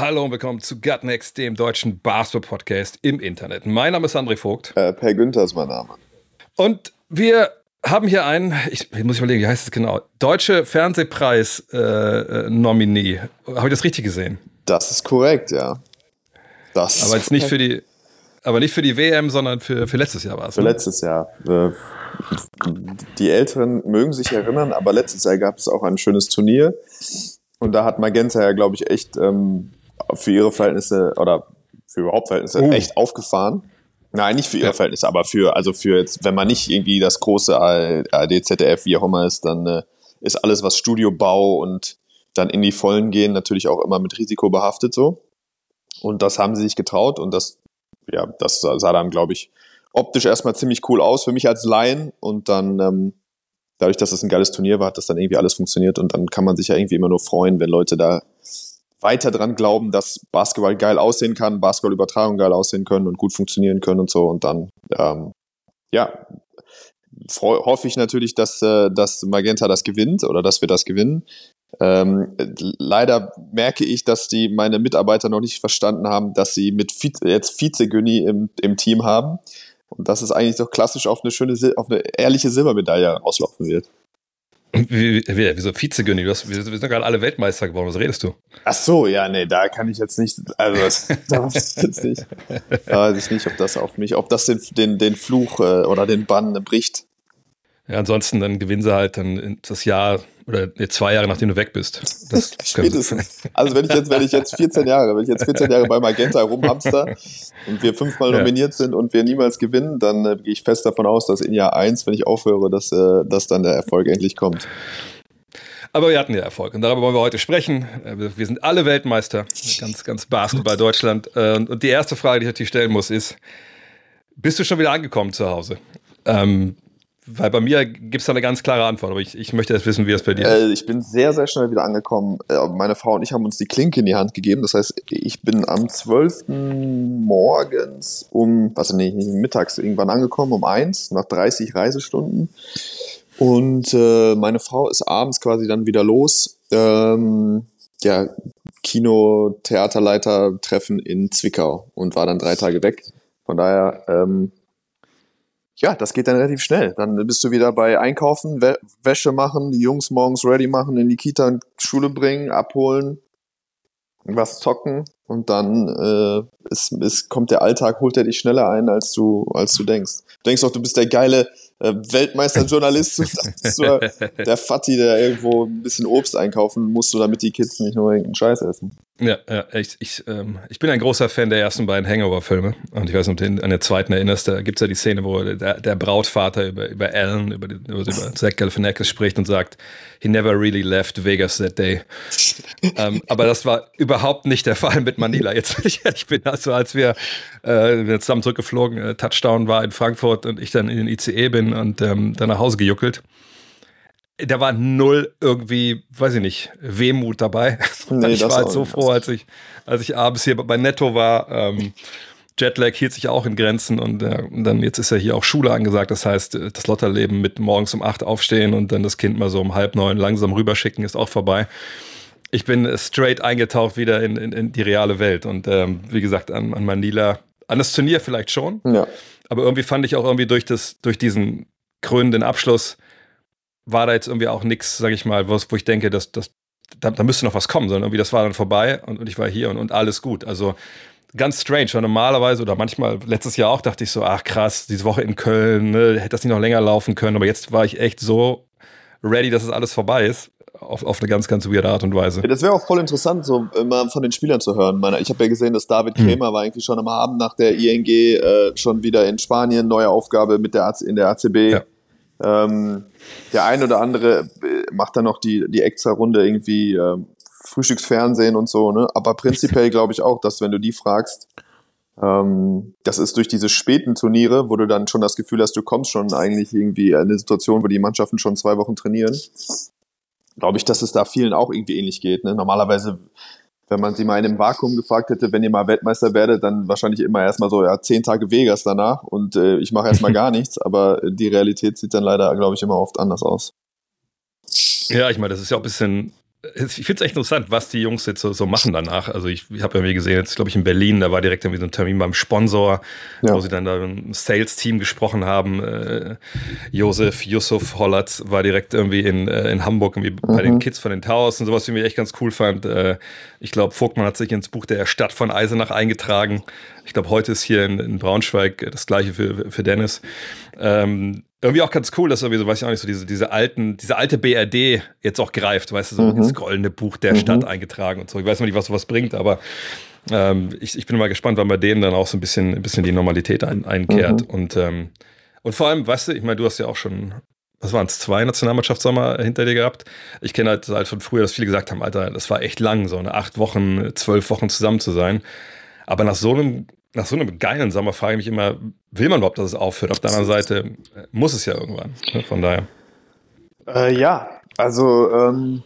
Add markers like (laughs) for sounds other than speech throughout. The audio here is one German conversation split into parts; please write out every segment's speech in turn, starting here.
Hallo und willkommen zu Gutnext, dem deutschen Basketball-Podcast im Internet. Mein Name ist André Vogt Äh, per Günther ist mein Name. und wir haben hier einen, ich, ich muss überlegen, wie heißt es genau, Deutsche Fernsehpreis-Nominee. Habe ich das richtig gesehen? Das ist korrekt, ja. Das Aber jetzt nicht für die, aber nicht für die WM, sondern für, für letztes Jahr war es. für ne? letztes Jahr. Äh, Die Älteren mögen sich erinnern, aber letztes Jahr gab es auch ein schönes Turnier. Und da hat Magenta ja, glaube ich, echt ähm, für ihre Verhältnisse oder für überhaupt Verhältnisse Oh. echt aufgefahren. Nein, nicht für ihre Ja. Verhältnisse, aber für, also für jetzt, wenn man nicht irgendwie das große ARD, ZDF, wie auch immer ist, dann äh, ist alles, was Studiobau und dann in die Vollen gehen, natürlich auch immer mit Risiko behaftet so. Und das haben sie sich getraut und das, ja, das sah sah dann, glaube ich, optisch erstmal ziemlich cool aus für mich als Laien und dann, ähm, dadurch, dass es ein geiles Turnier war, hat das dann irgendwie alles funktioniert und dann kann man sich ja irgendwie immer nur freuen, wenn Leute da weiter dran glauben, dass Basketball geil aussehen kann, Basketballübertragung geil aussehen können und gut funktionieren können und so und dann, ähm, ja, hoffe ich natürlich, dass, äh, dass Magenta das gewinnt oder dass wir das gewinnen. Ähm, leider merke ich, dass die meine Mitarbeiter noch nicht verstanden haben, dass sie mit Vize, jetzt Vize-Günni im, im Team haben und dass es eigentlich doch klassisch auf eine schöne, auf eine ehrliche Silbermedaille auslaufen wird. Wie, wie, wieso Vizegönni? Du wir sind gerade alle Weltmeister geworden. Was redest du? Ach so, ja, nee, da kann ich jetzt nicht, also das, (laughs) da weiß ich jetzt nicht, da weiß ich nicht, ob das auf mich, ob das den, den, den Fluch äh, oder den Bann bricht. Ja, ansonsten dann gewinnen sie halt dann das Jahr oder nee, zwei Jahre, nachdem du weg bist. Das (laughs) Spätestens. Also wenn ich jetzt, wenn ich jetzt 14 Jahre, wenn ich jetzt 14 Jahre bei Magenta rumhamster und wir fünfmal Ja. nominiert sind und wir niemals gewinnen, dann äh, gehe ich fest davon aus, dass in Jahr eins, wenn ich aufhöre, dass, äh, dass dann der Erfolg endlich kommt. Aber wir hatten ja Erfolg und darüber wollen wir heute sprechen. Äh, Wir sind alle Weltmeister, ganz, ganz Basketball Deutschland. Äh, Und und die erste Frage, die ich natürlich stellen muss, ist: Bist du schon wieder angekommen zu Hause? Ähm, weil bei mir gibt es da eine ganz klare Antwort, aber ich, ich möchte jetzt wissen, wie das bei dir ist. Äh, ich bin sehr, sehr schnell wieder angekommen. Äh, meine Frau und ich haben uns die Klinke in die Hand gegeben. Das heißt, ich bin am 12. morgens um, was nee, mittags irgendwann angekommen, um eins, nach 30 Reisestunden. Und äh, meine Frau ist abends quasi dann wieder los. Ähm, ja, Kino, Theaterleiter treffen in Zwickau und war dann drei Tage weg. Von daher, ähm, ja, das geht dann relativ schnell. Dann bist du wieder bei Einkaufen, Wä Wäsche machen, die Jungs morgens ready machen, in die Kita und Schule bringen, abholen, was zocken und dann äh, ist, ist, kommt der Alltag, holt er dich schneller ein, als du, als du denkst. Du denkst doch, du bist der geile äh, Weltmeisterjournalist und (laughs) der Fatti, der irgendwo ein bisschen Obst einkaufen musst, damit die Kids nicht nur irgendeinen Scheiß essen. Ja, ja ich, ich, ähm, ich bin ein großer Fan der ersten beiden Hangover-Filme. Und ich weiß nicht, ob du an der zweiten erinnerst, da gibt es ja die Szene, wo der, der Brautvater über, über Alan, über, den, über, über Zach Galifianakis spricht und sagt, he never really left Vegas that day. (laughs) ähm, aber das war überhaupt nicht der Fall mit Manila. Jetzt, wenn ich ehrlich bin, also als wir, äh, wir zusammen zurückgeflogen, äh, Touchdown war in Frankfurt und ich dann in den ICE bin und ähm, dann nach Hause gejuckelt. Da war null irgendwie, weiß ich nicht, Wehmut dabei. Nee, ich das war halt so froh, als ich, als ich abends hier bei Netto war. Ähm, Jetlag hielt sich auch in Grenzen und, äh, und dann jetzt ist ja hier auch Schule angesagt. Das heißt, äh, das Lotterleben mit morgens um acht aufstehen und dann das Kind mal so um halb neun langsam rüberschicken ist auch vorbei. Ich bin straight eingetaucht wieder in, in, in die reale Welt und ähm, wie gesagt an, an Manila, an das Turnier vielleicht schon, Ja. aber irgendwie fand ich auch irgendwie durch, das, durch diesen krönenden Abschluss war da jetzt irgendwie auch nichts, sag ich mal, was, wo ich denke, dass, dass, da, da müsste noch was kommen, sondern irgendwie das war dann vorbei und, und ich war hier und, und alles gut. Also ganz strange, weil normalerweise oder manchmal letztes Jahr auch dachte ich so, ach krass, diese Woche in Köln, ne, hätte das nicht noch länger laufen können, aber jetzt war ich echt so ready, dass es alles vorbei ist, auf, auf eine ganz, ganz weirde Art und Weise. Das wäre auch voll interessant, so immer von den Spielern zu hören. Ich habe ja gesehen, dass David Hm. Krämer war eigentlich schon am Abend nach der ING äh, schon wieder in Spanien, neue Aufgabe mit der AC, in der ACB. Ja. Ähm, der ein oder andere äh, macht dann noch die, die extra Runde irgendwie ähm, Frühstücksfernsehen und so, ne? Aber prinzipiell (laughs) glaube ich auch, dass wenn du die fragst, Ähm, das ist durch diese späten Turniere, wo du dann schon das Gefühl hast, du kommst schon eigentlich irgendwie in eine Situation, wo die Mannschaften schon zwei Wochen trainieren. Glaube ich, dass es da vielen auch irgendwie ähnlich geht. Ne? Normalerweise, wenn man sie mal in einem Vakuum gefragt hätte, wenn ihr mal Weltmeister werdet, dann wahrscheinlich immer erstmal so, ja, zehn Tage Vegas danach und äh, ich mache erstmal (laughs) gar nichts, aber die Realität sieht dann leider, glaube ich, immer oft anders aus. Ja, ich meine, das ist ja auch ein bisschen ich finde es echt interessant, was die Jungs jetzt so, so machen danach. Also ich, ich habe irgendwie gesehen, jetzt glaube ich in Berlin, da war direkt irgendwie so ein Termin beim Sponsor, ja. wo sie dann da ein Sales-Team gesprochen haben. Äh, Josef, Yusuf Hollatz war direkt irgendwie in, äh, in Hamburg irgendwie mhm. bei den Kids von den Towers und sowas, wie ich echt ganz cool fand. Äh, ich glaube, Vogtmann hat sich ins Buch der Stadt von Eisenach eingetragen. Ich glaube, heute ist hier in, in, Braunschweig das gleiche für, für Dennis. Ähm, irgendwie auch ganz cool, dass irgendwie so, weiß ich auch nicht, so diese, diese alten, diese alte BRD jetzt auch greift, weißt du, so mhm. ins goldene Buch der mhm. Stadt eingetragen und so. Ich weiß noch nicht, was sowas bringt, aber ähm, ich, ich bin mal gespannt, wann bei denen dann auch so ein bisschen, ein bisschen die Normalität ein, einkehrt. Mhm. Und, ähm, und vor allem, weißt du, ich meine, du hast ja auch schon, was waren es, zwei Nationalmannschaftssommer hinter dir gehabt. Ich kenne halt, halt von früher, dass viele gesagt haben, Alter, das war echt lang, so eine acht Wochen, zwölf Wochen zusammen zu sein. Aber nach so einem nach so einem geilen Sommer frage ich mich immer, will man überhaupt, dass es aufhört? Auf der anderen Seite äh, muss es ja irgendwann. Ne? Von daher. Äh, ja, also ähm,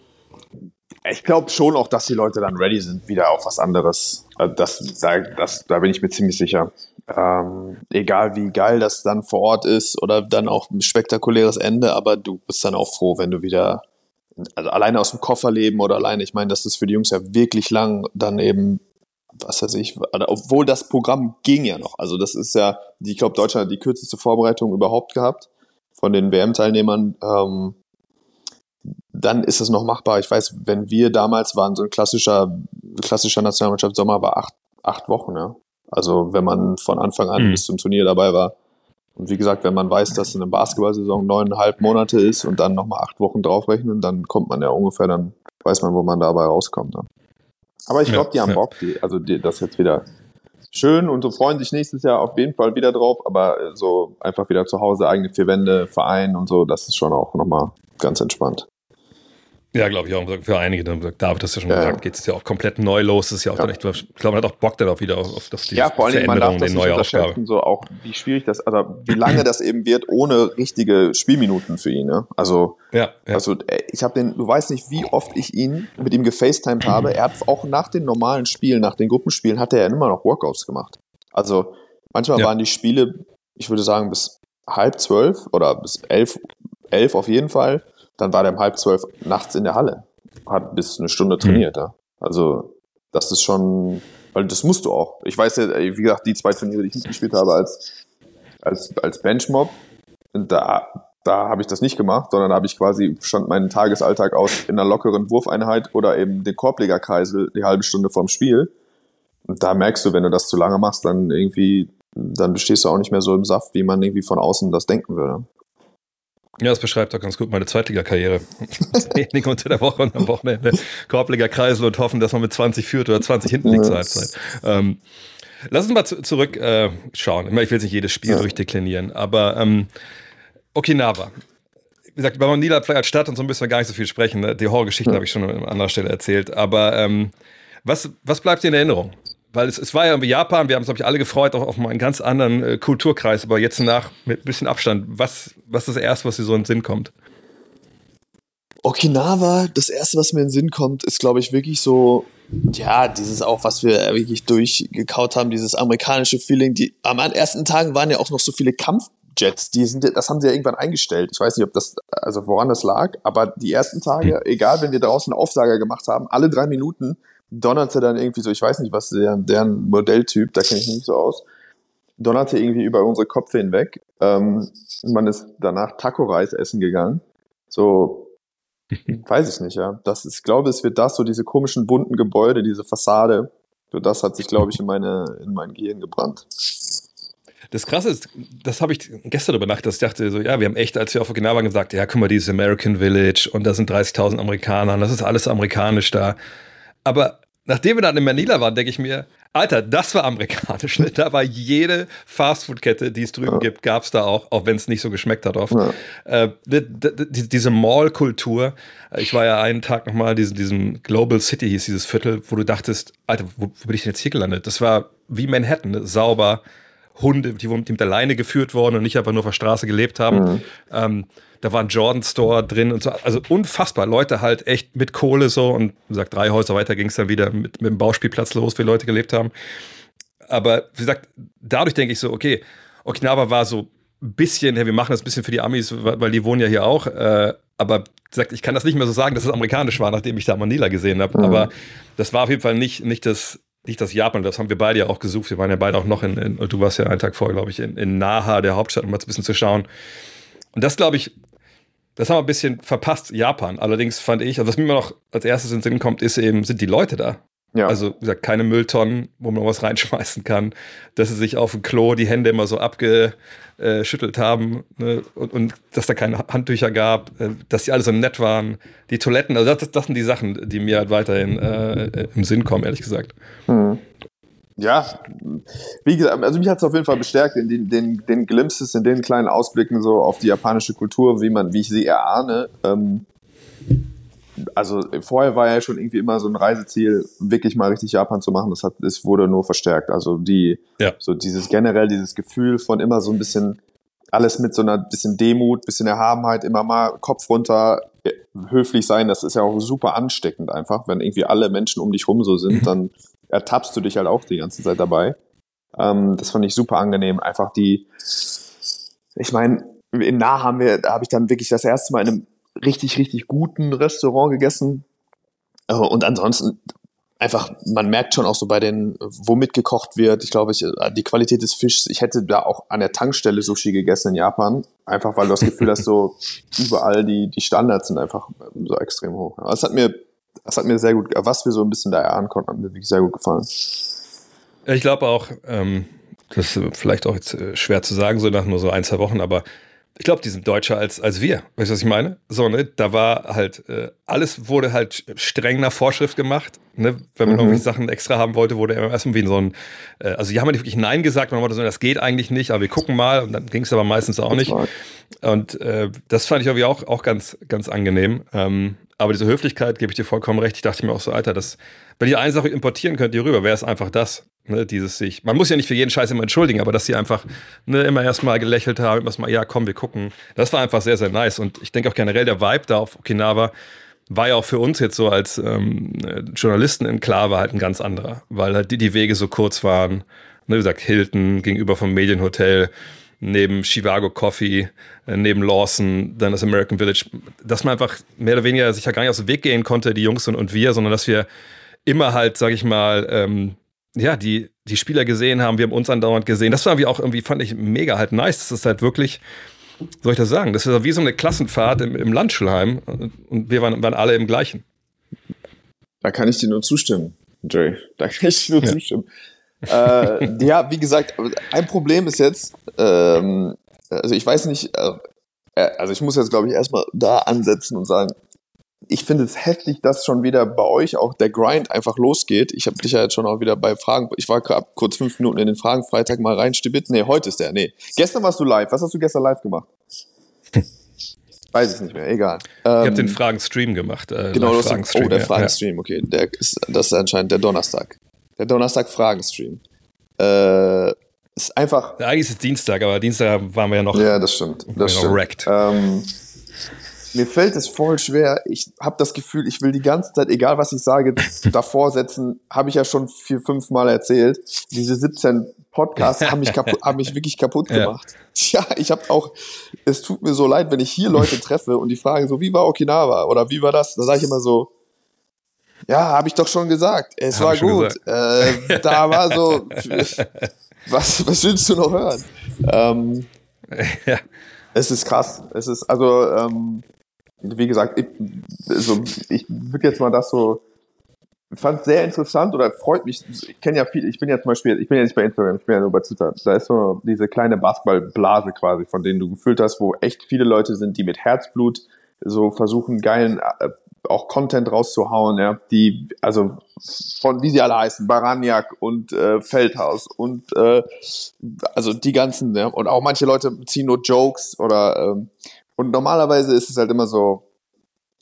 ich glaube schon auch, dass die Leute dann ready sind, wieder auf was anderes. Also das, da, das, da bin ich mir ziemlich sicher. Ähm, egal wie geil das dann vor Ort ist oder dann auch ein spektakuläres Ende, aber du bist dann auch froh, wenn du wieder also alleine aus dem Koffer leben oder alleine, ich meine, das ist für die Jungs ja wirklich lang, dann eben was weiß ich, obwohl das Programm ging ja noch. Also das ist ja, ich glaube, Deutschland hat die kürzeste Vorbereitung überhaupt gehabt von den WM-Teilnehmern. Ähm, dann ist es noch machbar. Ich weiß, wenn wir damals waren, so ein klassischer, klassischer Nationalmannschaft Sommer war acht, acht Wochen, ja. Also wenn man von Anfang an mhm. bis zum Turnier dabei war. Und wie gesagt, wenn man weiß, dass eine Basketball-Saison neuneinhalb Monate ist und dann nochmal acht Wochen draufrechnen, dann kommt man ja ungefähr, dann weiß man, wo man dabei rauskommt. Ne? Aber ich glaube, die haben Bock, die, also die, das jetzt wieder schön und so freuen sich nächstes Jahr auf jeden Fall wieder drauf, aber so einfach wieder zu Hause, eigene vier Wände, Verein und so, das ist schon auch nochmal ganz entspannt. Ja, glaube ich auch. Für einige, David hat das ja schon ja. gesagt, geht es ja auch komplett neu los. Das ist ja auch ja. dann echt, ich glaube, man hat auch Bock darauf wieder auf, auf die ja, vor allem, man darf das nicht Aufgabe. So auch, wie schwierig das, also wie lange das eben wird ohne richtige Spielminuten für ihn. Ne? Also, ja, ja. also äh, ich habe den, du weißt nicht, wie oft ich ihn mit ihm gefacetimed habe. Er hat auch nach den normalen Spielen, nach den Gruppenspielen, hat er ja immer noch Workouts gemacht. Also manchmal waren die Spiele, ich würde sagen, bis halb zwölf oder bis elf, elf auf jeden Fall dann war der um halb zwölf nachts in der Halle. Hat bis eine Stunde trainiert. Mhm. Ja. Also, das ist schon, weil das musst du auch. Ich weiß ja, wie gesagt, die zwei Turniere, die ich mitgespielt habe als, als, als Benchmob, da, da habe ich das nicht gemacht, sondern da habe ich quasi schon meinen Tagesalltag aus in einer lockeren Wurfeinheit oder eben den Korblegerkreisel die halbe Stunde vorm Spiel. Und da merkst du, wenn du das zu lange machst, dann irgendwie, dann bestehst du auch nicht mehr so im Saft, wie man irgendwie von außen das denken würde. Ja, das beschreibt doch ganz gut meine Zweitliga-Karriere. Training (laughs) unter der Woche und am Wochenende Korbleger-Kreisel und hoffen, dass man mit 20 führt oder 20 hinten liegt zur Halbzeit. Ähm, lass uns mal zu, zurück äh, schauen. Ich will jetzt nicht jedes Spiel ja. durchdeklinieren, aber ähm, Okinawa. Wie gesagt, bei Manila als Stadt und so müssen wir gar nicht so viel sprechen. Ne? Die Horrorgeschichten ja. habe ich schon an anderer Stelle erzählt. Aber ähm, was, was bleibt dir in Erinnerung? Weil es, es war ja irgendwie Japan, wir haben uns, glaube ich, alle gefreut auch auf mal einen ganz anderen äh, Kulturkreis, aber jetzt nach mit ein bisschen Abstand, was, was ist das Erste, was dir so in den Sinn kommt? Okinawa, das Erste, was mir in den Sinn kommt, ist, glaube ich, wirklich so, ja, dieses auch, was wir wirklich durchgekaut haben, dieses amerikanische Feeling. Die, am ersten Tagen waren ja auch noch so viele Kampfjets, die sind, das haben sie ja irgendwann eingestellt. Ich weiß nicht, ob das, also woran das lag, aber die ersten Tage, egal, wenn wir draußen Aufsager gemacht haben, alle drei Minuten donnerte dann irgendwie so, ich weiß nicht, was deren, deren Modelltyp, da kenne ich mich nicht so aus, donnerte irgendwie über unsere Köpfe hinweg. Ähm, man ist danach Taco-Reis essen gegangen. So, (laughs) weiß ich nicht, ja. Das ist, ich glaube, es wird das, so diese komischen bunten Gebäude, diese Fassade, so das hat sich, glaube ich, in, meine, in mein Gehirn gebrannt. Das Krasse ist, das habe ich gestern darüber nachgedacht, dass ich dachte so, ja, wir haben echt, als wir auf Okinawa waren, gesagt, ja, guck mal, dieses American Village und da sind 30.000 Amerikaner und das ist alles amerikanisch da. Aber nachdem wir dann in Manila waren, denke ich mir, Alter, das war amerikanisch. Ne? Da war jede Fastfood-Kette, die es drüben ja. gibt, gab es da auch, auch wenn es nicht so geschmeckt hat oft. Ja. Äh, die, die, diese Mall-Kultur. Ich war ja einen Tag nochmal in diesem, diesem Global City, hieß dieses Viertel, wo du dachtest, Alter, wo, wo bin ich denn jetzt hier gelandet? Das war wie Manhattan, ne? sauber, Hunde, die, die mit der Leine geführt wurden und nicht einfach nur auf der Straße gelebt haben. Mhm. Ähm, da war ein Jordan Store drin und so. Also unfassbar. Leute halt echt mit Kohle so und wie gesagt, drei Häuser weiter ging es dann wieder mit, mit dem Bauspielplatz los, wie Leute gelebt haben. Aber wie gesagt, dadurch denke ich so, okay, Okinawa war so ein bisschen, ja, wir machen das ein bisschen für die Amis, weil die wohnen ja hier auch. Äh, aber gesagt, ich kann das nicht mehr so sagen, dass es amerikanisch war, nachdem ich da Manila gesehen habe. Mhm. Aber das war auf jeden Fall nicht, nicht das, nicht das Japan, das haben wir beide ja auch gesucht. Wir waren ja beide auch noch in, in du warst ja einen Tag vorher, glaube ich, in, in Naha, der Hauptstadt, um mal ein bisschen zu schauen. Und das, glaube ich, das haben wir ein bisschen verpasst, Japan. Allerdings fand ich, also was mir immer noch als erstes in den Sinn kommt, ist eben, sind die Leute da. Ja. Also, wie gesagt, keine Mülltonnen, wo man was reinschmeißen kann, dass sie sich auf dem Klo die Hände immer so abgeschüttelt haben ne? und, und, dass da keine Handtücher gab, äh, dass die alle so nett waren. Die Toiletten, also das, das sind die Sachen, die mir halt weiterhin äh, im Sinn kommen, ehrlich gesagt. Mhm ja, wie gesagt, also mich hat es auf jeden Fall bestärkt in den, den, den Glimpses, in den kleinen Ausblicken so auf die japanische Kultur, wie man, wie ich sie erahne. Ähm, also vorher war ja schon irgendwie immer so ein Reiseziel, wirklich mal richtig Japan zu machen. Das hat, es wurde nur verstärkt. Also die, ja. so dieses generell dieses Gefühl von immer so ein bisschen alles mit so einer bisschen Demut, bisschen Erhabenheit, immer mal Kopf runter, höflich sein. Das ist ja auch super ansteckend einfach, wenn irgendwie alle Menschen um dich rum so sind, mhm. dann ertappst du dich halt auch die ganze Zeit dabei. Ähm, das fand ich super angenehm. Einfach die, ich meine, in Nah haben wir, da habe ich dann wirklich das erste Mal in einem richtig, richtig guten Restaurant gegessen. Äh, und ansonsten einfach, man merkt schon auch so bei den, womit gekocht wird. Ich glaube, ich, äh, die Qualität des Fischs, ich hätte da auch an der Tankstelle Sushi gegessen in Japan. Einfach weil du das Gefühl hast, so (laughs) überall die, die Standards sind einfach so extrem hoch. Das hat mir das hat mir sehr gut, was wir so ein bisschen da erahnen konnten, hat mir wirklich sehr gut gefallen. Ich glaube auch, ähm, das ist vielleicht auch jetzt äh, schwer zu sagen, so nach nur so ein, zwei Wochen, aber ich glaube, die sind deutscher als, als wir. Weißt du, was ich meine? So, ne? Da war halt, äh, alles wurde halt streng nach Vorschrift gemacht. Ne? Wenn man mhm. irgendwelche Sachen extra haben wollte, wurde erstmal wie so ein, äh, also die haben nicht wirklich Nein gesagt, man wollte so, das geht eigentlich nicht, aber wir gucken mal und dann ging es aber meistens auch nicht. Und äh, das fand ich irgendwie auch, auch ganz, ganz angenehm. Ähm, aber diese Höflichkeit, gebe ich dir vollkommen recht. Ich dachte mir auch so, Alter, das, wenn ihr eine Sache importieren könnt, hier rüber, wäre es einfach das. Ne, dieses sich, man muss ja nicht für jeden Scheiß immer entschuldigen, aber dass sie einfach ne, immer erstmal gelächelt haben, erstmal, ja, komm, wir gucken. Das war einfach sehr, sehr nice. Und ich denke auch generell, der Vibe da auf Okinawa war ja auch für uns jetzt so als ähm, Journalisten in Klave halt ein ganz anderer, weil halt die, die Wege so kurz waren. Ne, wie gesagt, Hilton gegenüber vom Medienhotel neben Chivago Coffee, äh, neben Lawson, dann das American Village, dass man einfach mehr oder weniger sich ja gar nicht aus dem Weg gehen konnte, die Jungs und, und wir, sondern dass wir immer halt, sag ich mal, ähm, ja, die, die Spieler gesehen haben, wir haben uns andauernd gesehen. Das war irgendwie auch irgendwie, fand ich mega halt nice. Das ist halt wirklich, soll ich das sagen? Das ist wie so eine Klassenfahrt im, im Landschulheim und wir waren, waren alle im gleichen. Da kann ich dir nur zustimmen, Jay. Da kann ich dir nur ja. zustimmen äh, ja, wie gesagt, ein Problem ist jetzt, ähm, also ich weiß nicht, äh, äh also ich muss jetzt, glaube ich, erstmal da ansetzen und sagen, ich finde es heftig, dass schon wieder bei euch auch der Grind einfach losgeht. Ich habe dich ja jetzt schon auch wieder bei Fragen, ich war gerade kurz fünf Minuten in den Fragen Freitag mal reinstibit. Nee, heute ist der, nee. Gestern warst du live. Was hast du gestern live gemacht? (laughs) Weiß ich nicht mehr, egal. Ich ähm, habe den Fragen-Stream gemacht. Äh, genau, Fragen oh, der Fragen-Stream, okay. Der ist, das ist anscheinend der Donnerstag. Der Donnerstag-Fragen-Stream. Äh, ist einfach. Ja, eigentlich ist es Dienstag, aber Dienstag waren wir ja noch. Ja, das stimmt. Das stimmt. Ähm, mir fällt es voll schwer. Ich habe das Gefühl, ich will die ganze Zeit, egal was ich sage, (laughs) davor setzen, habe ich ja schon vier, fünf Mal erzählt. Diese 17 Podcasts haben mich, kaputt, haben mich wirklich kaputt (laughs) gemacht. Ja, ja ich habe auch, es tut mir so leid, wenn ich hier Leute treffe und die fragen so, wie war Okinawa oder wie war das? Da sage ich immer so, ja, habe ich doch schon gesagt. Es Hab war gut. Äh, da war so, (laughs) was, was willst du noch hören? Ähm, (laughs) ja. Es ist krass. Es ist, also, ähm, wie gesagt, ich, also, ich würde jetzt mal das so, fand es sehr interessant oder freut mich. Ich kenne ja viel, ich bin ja zum Beispiel, ich bin ja nicht bei Instagram, ich bin ja nur bei Twitter. Da ist so diese kleine Basketballblase quasi, von denen du gefüllt hast, wo echt viele Leute sind, die mit Herzblut so versuchen, geilen äh, auch Content rauszuhauen, ja, die, also von wie sie alle heißen, Baraniak und äh, Feldhaus und äh, also die ganzen, ja, und auch manche Leute ziehen nur Jokes oder ähm, und normalerweise ist es halt immer so,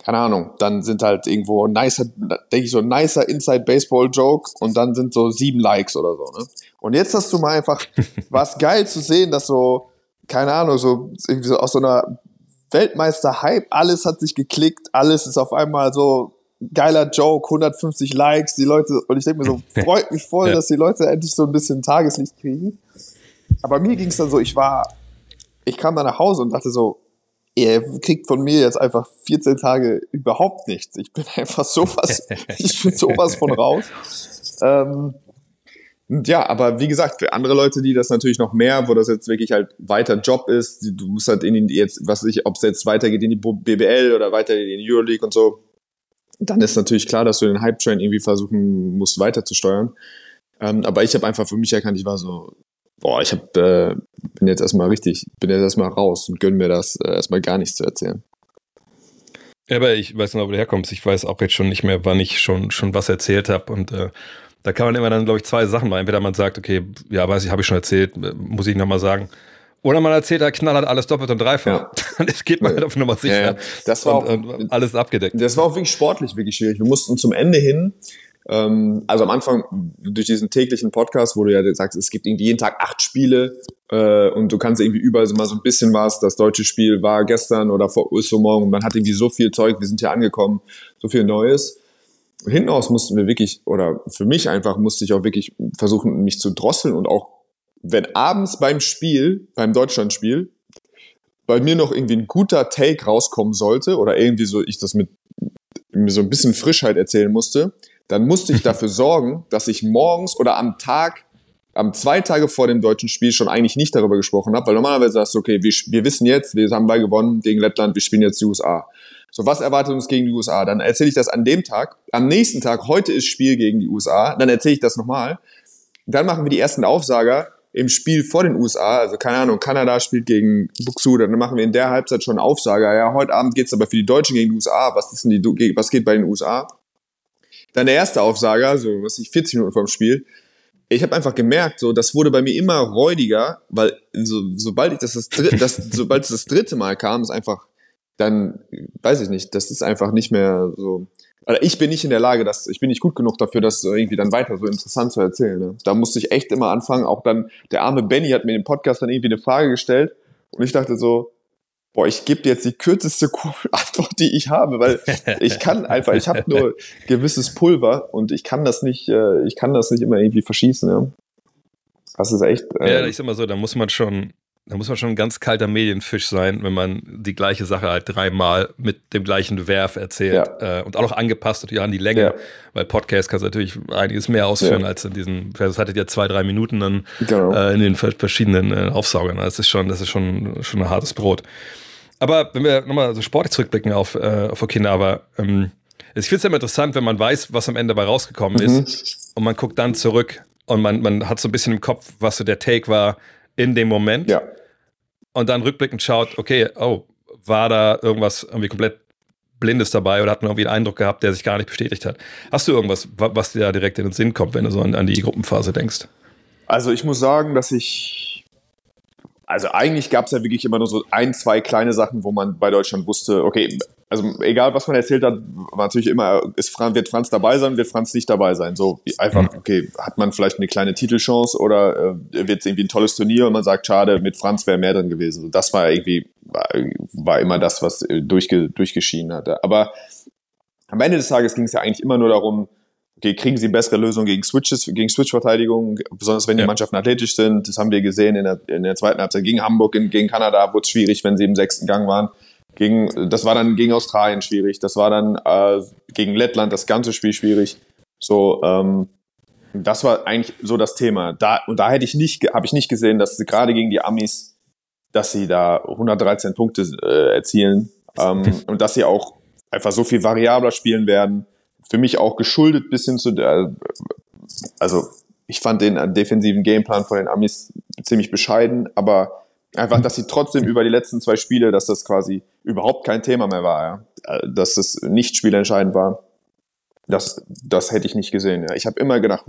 keine Ahnung, dann sind halt irgendwo nicer, denke ich so, nicer Inside Baseball Joke und dann sind so sieben Likes oder so, ne? Und jetzt hast du mal einfach, (laughs) war es geil zu sehen, dass so, keine Ahnung, so irgendwie so aus so einer Weltmeister-Hype, alles hat sich geklickt, alles ist auf einmal so geiler Joke, 150 Likes, die Leute, und ich denke mir so, (laughs) freut mich voll, Ja. dass die Leute endlich so ein bisschen Tageslicht kriegen. Aber mir ging es dann so, ich war, ich kam dann nach Hause und dachte so, ihr kriegt von mir jetzt einfach 14 Tage überhaupt nichts. Ich bin (laughs) einfach sowas, ich bin sowas von raus. (laughs) Ähm, ja, aber wie gesagt, für andere Leute, die das natürlich noch mehr, wo das jetzt wirklich halt weiter Job ist, du musst halt in die jetzt, was ich, ob es jetzt weitergeht in die BBL oder weiter in die Euroleague und so, dann ist natürlich klar, dass du den Hype-Train irgendwie versuchen musst, weiter zu steuern. Ähm, aber ich habe einfach für mich erkannt, ich war so, boah, ich hab, äh, bin jetzt erstmal richtig, bin jetzt erstmal raus und gönn mir das äh, erstmal gar nichts zu erzählen. Ja, aber ich weiß noch, wo du herkommst. Ich weiß auch jetzt schon nicht mehr, wann ich schon, schon was erzählt habe. Und äh, da kann man immer dann, glaube ich, zwei Sachen machen. Entweder man sagt, okay, ja, weiß ich, habe ich schon erzählt, äh, muss ich nochmal sagen. Oder man erzählt halt knallhart alles doppelt und dreifach. Ja. (laughs) Dann geht man halt auf Nummer sicher. Ja. Das war und, auch- und alles abgedeckt. Das war auch wirklich sportlich wirklich schwierig. Wir mussten zum Ende hin, ähm, also am Anfang durch diesen täglichen Podcast, wo du ja sagst, es gibt irgendwie jeden Tag acht Spiele äh, und du kannst irgendwie überall so mal so ein bisschen was. Das deutsche Spiel war gestern oder vor ist so morgen. Und man hat irgendwie so viel Zeug. Wir sind hier angekommen, so viel Neues. Hinten aus mussten wir wirklich, oder für mich einfach musste ich auch wirklich versuchen, mich zu drosseln und auch, wenn abends beim Spiel, beim Deutschlandspiel, bei mir noch irgendwie ein guter Take rauskommen sollte oder irgendwie so ich das mit mir so ein bisschen Frischheit erzählen musste, dann musste ich (laughs) dafür sorgen, dass ich morgens oder am Tag, am zwei Tage vor dem deutschen Spiel schon eigentlich nicht darüber gesprochen habe, weil normalerweise sagst du, okay, wir, wir wissen jetzt, wir haben bei gewonnen gegen Lettland, wir spielen jetzt die USA. So, was erwartet uns gegen die USA? Dann erzähle ich das an dem Tag. Am nächsten Tag, heute ist Spiel gegen die USA, dann erzähle ich das nochmal. Dann machen wir die ersten Aufsager im Spiel vor den USA, also keine Ahnung, Kanada spielt gegen Buxtehude, dann machen wir in der Halbzeit schon Aufsager. Ja, heute Abend geht's aber für die Deutschen gegen die USA. Was ist denn die, was geht bei den USA? Dann der erste Aufsager, so was ich 40 Minuten vorm Spiel. Ich habe einfach gemerkt, so das wurde bei mir immer räudiger, weil so, sobald ich das, das, dritte, das (laughs) sobald es das dritte Mal kam, ist einfach dann weiß ich nicht, das ist einfach nicht mehr so oder ich bin nicht in der Lage, dass ich bin nicht gut genug dafür, das irgendwie dann weiter so interessant zu erzählen. Ne? Da musste ich echt immer anfangen. Auch dann der arme Benny hat mir im Podcast dann irgendwie eine Frage gestellt und ich dachte so, boah, ich gebe dir jetzt die kürzeste (laughs) Antwort, die ich habe, weil ich kann einfach, ich habe nur gewisses Pulver und ich kann das nicht, äh, ich kann das nicht immer irgendwie verschießen. Ja? Das ist echt. Äh, Ja, ich sag mal so, da muss man schon, da muss man schon ein ganz kalter Medienfisch sein, wenn man die gleiche Sache halt dreimal mit dem gleichen Verf erzählt äh, und auch noch angepasst natürlich an die Länge, Ja. weil Podcast kannst du natürlich einiges mehr ausführen Ja. als in diesen, das hattet ja zwei, drei Minuten dann Genau. äh, in den ver- verschiedenen äh, Aufsaugern. Das ist schon, das ist schon, schon ein hartes Brot. Aber wenn wir nochmal so sportlich zurückblicken auf, äh, auf Okinawa, ähm, ich finde es ja immer interessant, wenn man weiß, was am Ende dabei rausgekommen Mhm. ist und man guckt dann zurück und man, man hat so ein bisschen im Kopf, was so der Take war in dem Moment ja. und dann rückblickend schaut, okay, oh, war da irgendwas irgendwie komplett Blindes dabei oder hat man irgendwie einen Eindruck gehabt, der sich gar nicht bestätigt hat? Hast du irgendwas, wa- was dir da direkt in den Sinn kommt, wenn du so an, an die Gruppenphase denkst? Also ich muss sagen, dass ich. Also eigentlich gab es ja wirklich immer nur so ein, zwei kleine Sachen, wo man bei Deutschland wusste, okay, also egal was man erzählt hat, war natürlich immer, ist, Fran- wird Franz dabei sein, wird Franz nicht dabei sein. So wie einfach, okay, hat man vielleicht eine kleine Titelchance oder äh, wird es irgendwie ein tolles Turnier und man sagt, schade, mit Franz wäre mehr drin gewesen. Das war irgendwie, war, war immer das, was äh, durchge, durchgeschieden hatte. Aber am Ende des Tages ging es ja eigentlich immer nur darum, okay, kriegen sie bessere Lösungen gegen Switches, gegen Switch-Verteidigung, besonders wenn die Ja. Mannschaften athletisch sind. Das haben wir gesehen in der, in der zweiten Halbzeit gegen Hamburg, in, gegen Kanada wurde es schwierig, wenn sie im sechsten Gang waren. Gegen, das war dann gegen Australien schwierig. Das war dann äh, gegen Lettland das ganze Spiel schwierig. So, ähm, das war eigentlich so das Thema. Da, und da hätte ich nicht, habe ich nicht gesehen, dass sie gerade gegen die Amis, dass sie da 113 Punkte äh, erzielen ähm, (laughs) und dass sie auch einfach so viel variabler spielen werden. Für mich auch geschuldet bis hin zu der, also ich fand den äh, defensiven Gameplan von den Amis ziemlich bescheiden, aber einfach, dass sie trotzdem über die letzten zwei Spiele, dass das quasi überhaupt kein Thema mehr war, ja. Äh, dass das nicht spielentscheidend war. Das, das hätte ich nicht gesehen. Ja. Ich habe immer gedacht,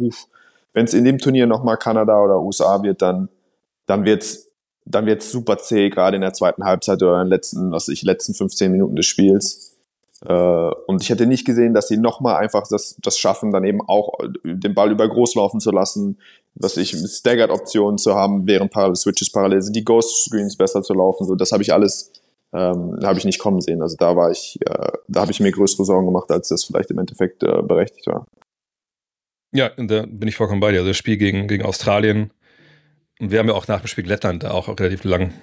wenn es in dem Turnier nochmal Kanada oder USA wird, dann, dann wird's dann wird's super zäh, gerade in der zweiten Halbzeit oder in den letzten, was ich, letzten 15 Minuten des Spiels. Äh, und ich hätte nicht gesehen, dass sie nochmal einfach das, das schaffen, dann eben auch den Ball über groß laufen zu lassen, was ich Staggered-Optionen zu haben, während parallel Switches parallel sind, die Ghost Screens besser zu laufen. So, das habe ich alles, ähm, habe ich nicht kommen sehen. Also da war ich, äh, da habe ich mir größere Sorgen gemacht, als das vielleicht im Endeffekt äh, berechtigt war. Ja, da bin ich vollkommen bei dir. Also das Spiel gegen, gegen Australien. Und wir haben ja auch nach dem Spiel Lettland da auch relativ lang,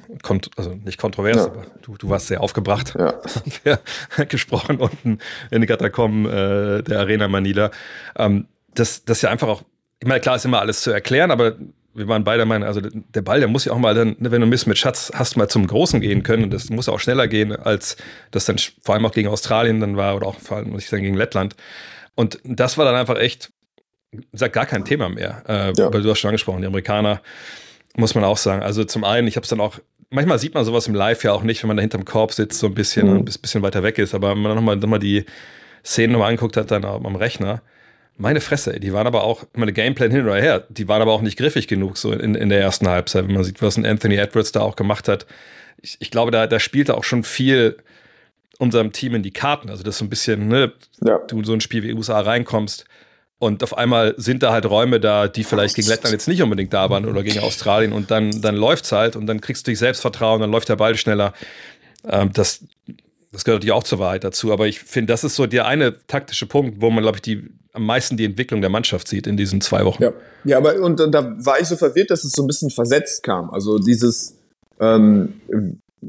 also nicht kontrovers, ja. aber du, du warst sehr aufgebracht. Ja. (laughs) Haben wir (laughs) gesprochen unten in den Katakomben äh, der Arena Manila. Ähm, das, das ist ja einfach auch, ich meine, klar ist immer alles zu erklären, aber wir waren beide meinen, also der Ball, der muss ja auch mal dann, ne, wenn du Miss mit Schatz hast, mal zum Großen gehen können. Und das muss auch schneller gehen, als das dann vor allem auch gegen Australien dann war oder auch vor allem, muss ich sagen, gegen Lettland. Und das war dann einfach echt sag gar kein Thema mehr. Äh, ja. Aber du hast schon angesprochen, die Amerikaner, muss man auch sagen. Also zum einen, ich habe es dann auch, manchmal sieht man sowas im Live ja auch nicht, wenn man da hinterm Korb sitzt, so ein bisschen mhm. und ein bisschen weiter weg ist. Aber wenn man dann nochmal noch mal die Szenen nochmal angeguckt hat, dann am Rechner, meine Fresse, die waren aber auch, meine Gameplan hin oder her, die waren aber auch nicht griffig genug so in, in der ersten Halbzeit, wenn man sieht, was ein Anthony Edwards da auch gemacht hat. Ich, ich glaube, da, da spielte auch schon viel unserem Team in die Karten. Also das ist so ein bisschen, ne, ja. du so ein Spiel wie USA reinkommst, und auf einmal sind da halt Räume da, die vielleicht gegen Lettland jetzt nicht unbedingt da waren oder gegen Australien. Und dann, dann läuft's halt und dann kriegst du dich Selbstvertrauen, dann läuft der Ball schneller. Ähm, das, das gehört natürlich auch zur Wahrheit dazu. Aber ich finde, das ist so der eine taktische Punkt, wo man, glaube ich, die, am meisten die Entwicklung der Mannschaft sieht in diesen zwei Wochen. Ja, ja aber und, und da war ich so verwirrt, dass es so ein bisschen versetzt kam. Also dieses, ähm,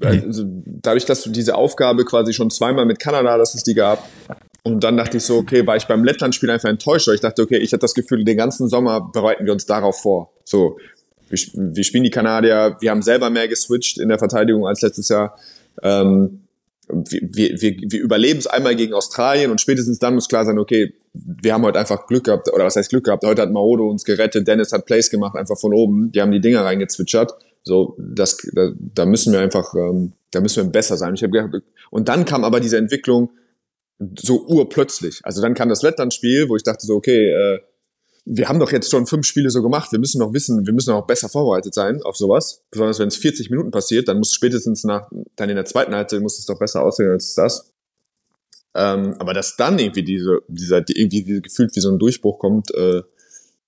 also dadurch, dass du diese Aufgabe quasi schon zweimal mit Kanada, dass es die gab, und dann dachte ich so, okay, war ich beim Lettland-Spiel einfach enttäuscht, weil ich dachte, okay, ich hatte das Gefühl, den ganzen Sommer bereiten wir uns darauf vor. So, wir, wir spielen die Kanadier, wir haben selber mehr geswitcht in der Verteidigung als letztes Jahr. Ähm, wir, wir, wir überleben es einmal gegen Australien und spätestens dann muss klar sein, okay, wir haben heute einfach Glück gehabt, oder was heißt Glück gehabt? Heute hat Maodo uns gerettet, Dennis hat Plays gemacht, einfach von oben, die haben die Dinger reingezwitschert. So, das, da, da müssen wir einfach, ähm, da müssen wir besser sein. Ich gedacht, und dann kam aber diese Entwicklung, so urplötzlich. Also dann kam das Lettland-Spiel, wo ich dachte so, okay, äh, wir haben doch jetzt schon fünf Spiele so gemacht, wir müssen noch wissen, wir müssen noch besser vorbereitet sein auf sowas. Besonders wenn es 40 Minuten passiert, dann muss spätestens nach, dann in der zweiten Halbzeit muss es doch besser aussehen als das. Ähm, aber dass dann irgendwie diese, dieser, irgendwie gefühlt wie so ein Durchbruch kommt, äh,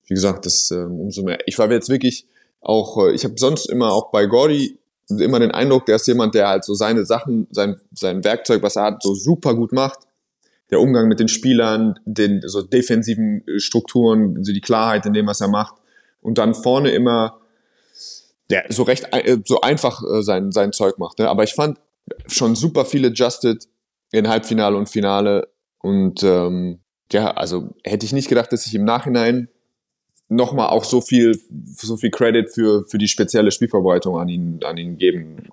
wie gesagt, das äh, umso mehr. Ich war jetzt wirklich auch, äh, ich habe sonst immer auch bei Gordy immer den Eindruck, der ist jemand, der halt so seine Sachen, sein, sein Werkzeug, was er hat, so super gut macht der Umgang mit den Spielern, den so defensiven äh, Strukturen, so die Klarheit in dem, was er macht. Und dann vorne immer der so recht äh, so einfach äh, sein, sein Zeug macht. Ne? Aber ich fand schon super viele Justed in Halbfinale und Finale. Und ähm, ja, also hätte ich nicht gedacht, dass ich im Nachhinein nochmal auch so viel, so viel Credit für, für die spezielle Spielvorbereitung an ihn, an ihn geben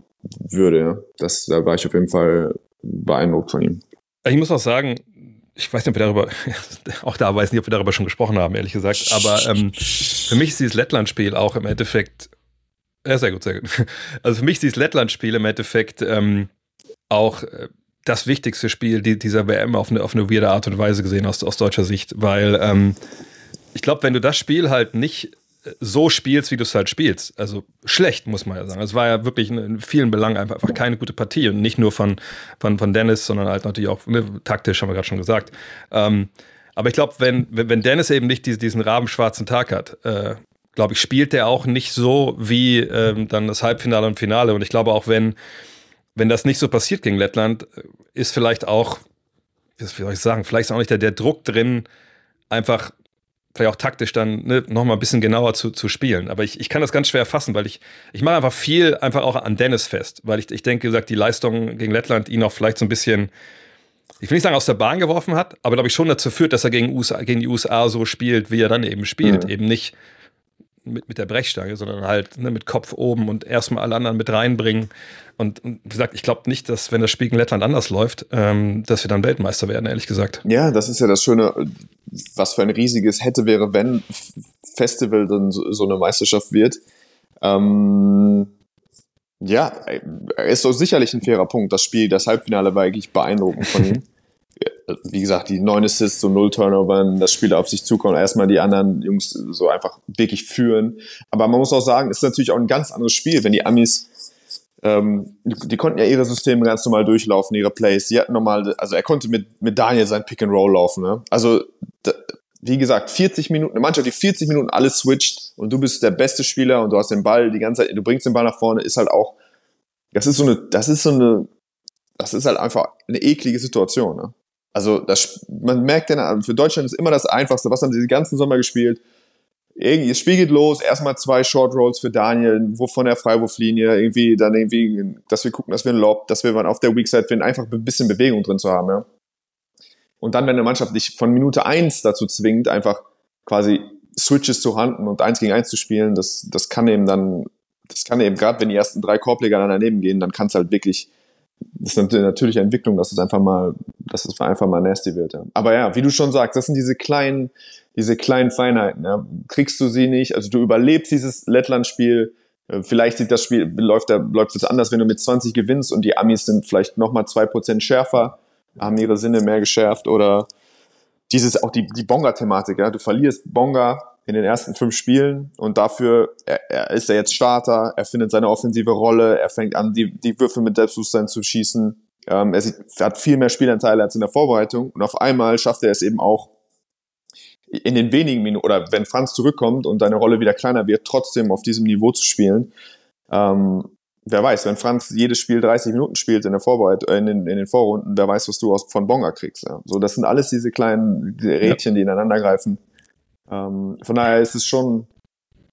würde. Das, da war ich auf jeden Fall beeindruckt von ihm. Ich muss auch sagen, ich weiß nicht, ob wir darüber, (laughs) auch da weiß nicht, ob wir darüber schon gesprochen haben, ehrlich gesagt. Aber ähm, für mich ist dieses Lettland-Spiel auch im Endeffekt, ja, sehr gut, sehr gut. (laughs) Also für mich ist dieses Lettland-Spiel im Endeffekt ähm, auch äh, das wichtigste Spiel dieser WM auf eine, auf eine weirde Art und Weise gesehen aus, aus deutscher Sicht, weil ähm, ich glaube, wenn du das Spiel halt nicht so spielst, wie du es halt spielst. Also schlecht, muss man ja sagen. Es war ja wirklich in vielen Belangen einfach, keine gute Partie und nicht nur von, von, von Dennis, sondern halt natürlich auch ne, taktisch, haben wir gerade schon gesagt. Ähm, aber ich glaube, wenn, wenn Dennis eben nicht diesen rabenschwarzen Tag hat, äh, glaube ich, spielt der auch nicht so wie ähm, dann das Halbfinale und Finale. Und ich glaube auch, wenn, wenn das nicht so passiert gegen Lettland, äh, ist vielleicht auch, wie soll ich sagen, vielleicht ist auch nicht der, der Druck drin, einfach vielleicht auch taktisch dann ne, nochmal ein bisschen genauer zu, zu spielen. Aber ich, ich kann das ganz schwer fassen, weil ich, ich mache einfach viel einfach auch an Dennis fest, weil ich, ich denke, gesagt, die Leistung gegen Lettland ihn auch vielleicht so ein bisschen, ich will nicht sagen aus der Bahn geworfen hat, aber glaube ich schon dazu führt, dass er gegen, USA, gegen die USA so spielt, wie er dann eben spielt. Mhm. Eben nicht mit, mit der Brechstange, sondern halt ne, mit Kopf oben und erstmal alle anderen mit reinbringen. Und, und wie gesagt, ich glaube nicht, dass, wenn das Spiel gegen Lettland anders läuft, ähm, dass wir dann Weltmeister werden, ehrlich gesagt. Ja, das ist ja das Schöne, was für ein riesiges hätte wäre, wenn Festival dann so, so eine Meisterschaft wird. Ähm, ja, ist doch sicherlich ein fairer Punkt. Das Spiel, das Halbfinale war eigentlich beeindruckend von ihm. (laughs) wie gesagt, die neun Assists und null Turnover, das Spiel auf sich zukommen, erstmal die anderen Jungs so einfach wirklich führen. Aber man muss auch sagen, ist natürlich auch ein ganz anderes Spiel, wenn die Amis ähm, die, die konnten ja ihre Systeme ganz normal durchlaufen, ihre Plays. Sie hatten normal, also er konnte mit, mit Daniel sein Pick and Roll laufen. Ne? Also, da, wie gesagt, 40 Minuten, eine Mannschaft, die 40 Minuten alles switcht und du bist der beste Spieler und du hast den Ball die ganze Zeit, du bringst den Ball nach vorne, ist halt auch, das ist so eine, das ist so eine, das ist halt einfach eine eklige Situation. Ne? Also das, man merkt ja, für Deutschland ist immer das Einfachste. Was haben sie den ganzen Sommer gespielt? Irgendwie, das Spiel geht los, erstmal zwei Short Rolls für Daniel, wo von der Freiwurflinie, irgendwie, dann irgendwie, dass wir gucken, dass wir einen Lob, dass wir auf der Weak Side finden, einfach ein bisschen Bewegung drin zu haben, ja. Und dann, wenn eine Mannschaft dich von Minute eins dazu zwingt, einfach quasi Switches zu handen und eins gegen eins zu spielen, das, das kann eben dann, das kann eben, gerade wenn die ersten drei Korbleger dann daneben gehen, dann kann es halt wirklich, das ist eine natürliche Entwicklung, dass es einfach mal, dass es einfach mal nasty wird. Ja. Aber ja, wie du schon sagst, das sind diese kleinen, diese kleinen Feinheiten. Ja. Kriegst du sie nicht, also du überlebst dieses Lettland-Spiel, äh, Vielleicht sieht das Spiel, läuft, da, läuft es anders, wenn du mit 20 gewinnst und die Amis sind vielleicht nochmal 2% schärfer haben ihre Sinne mehr geschärft oder dieses, auch die, die Bonga-Thematik, ja. Du verlierst Bonga in den ersten fünf Spielen und dafür er, er ist er jetzt Starter, er findet seine offensive Rolle, er fängt an, die, die Würfe mit Selbstbewusstsein zu schießen. Ähm, er, sieht, er hat viel mehr Spielanteile als in der Vorbereitung und auf einmal schafft er es eben auch in den wenigen Minuten oder wenn Franz zurückkommt und deine Rolle wieder kleiner wird, trotzdem auf diesem Niveau zu spielen. Ähm, wer weiß, wenn Franz jedes Spiel 30 Minuten spielt in der Vorbereitung, äh, in den, in den Vorrunden, wer weiß, was du aus, von Bonga kriegst. Ja. So, das sind alles diese kleinen Rädchen, ja. die ineinander greifen. Ähm, von daher ist es schon,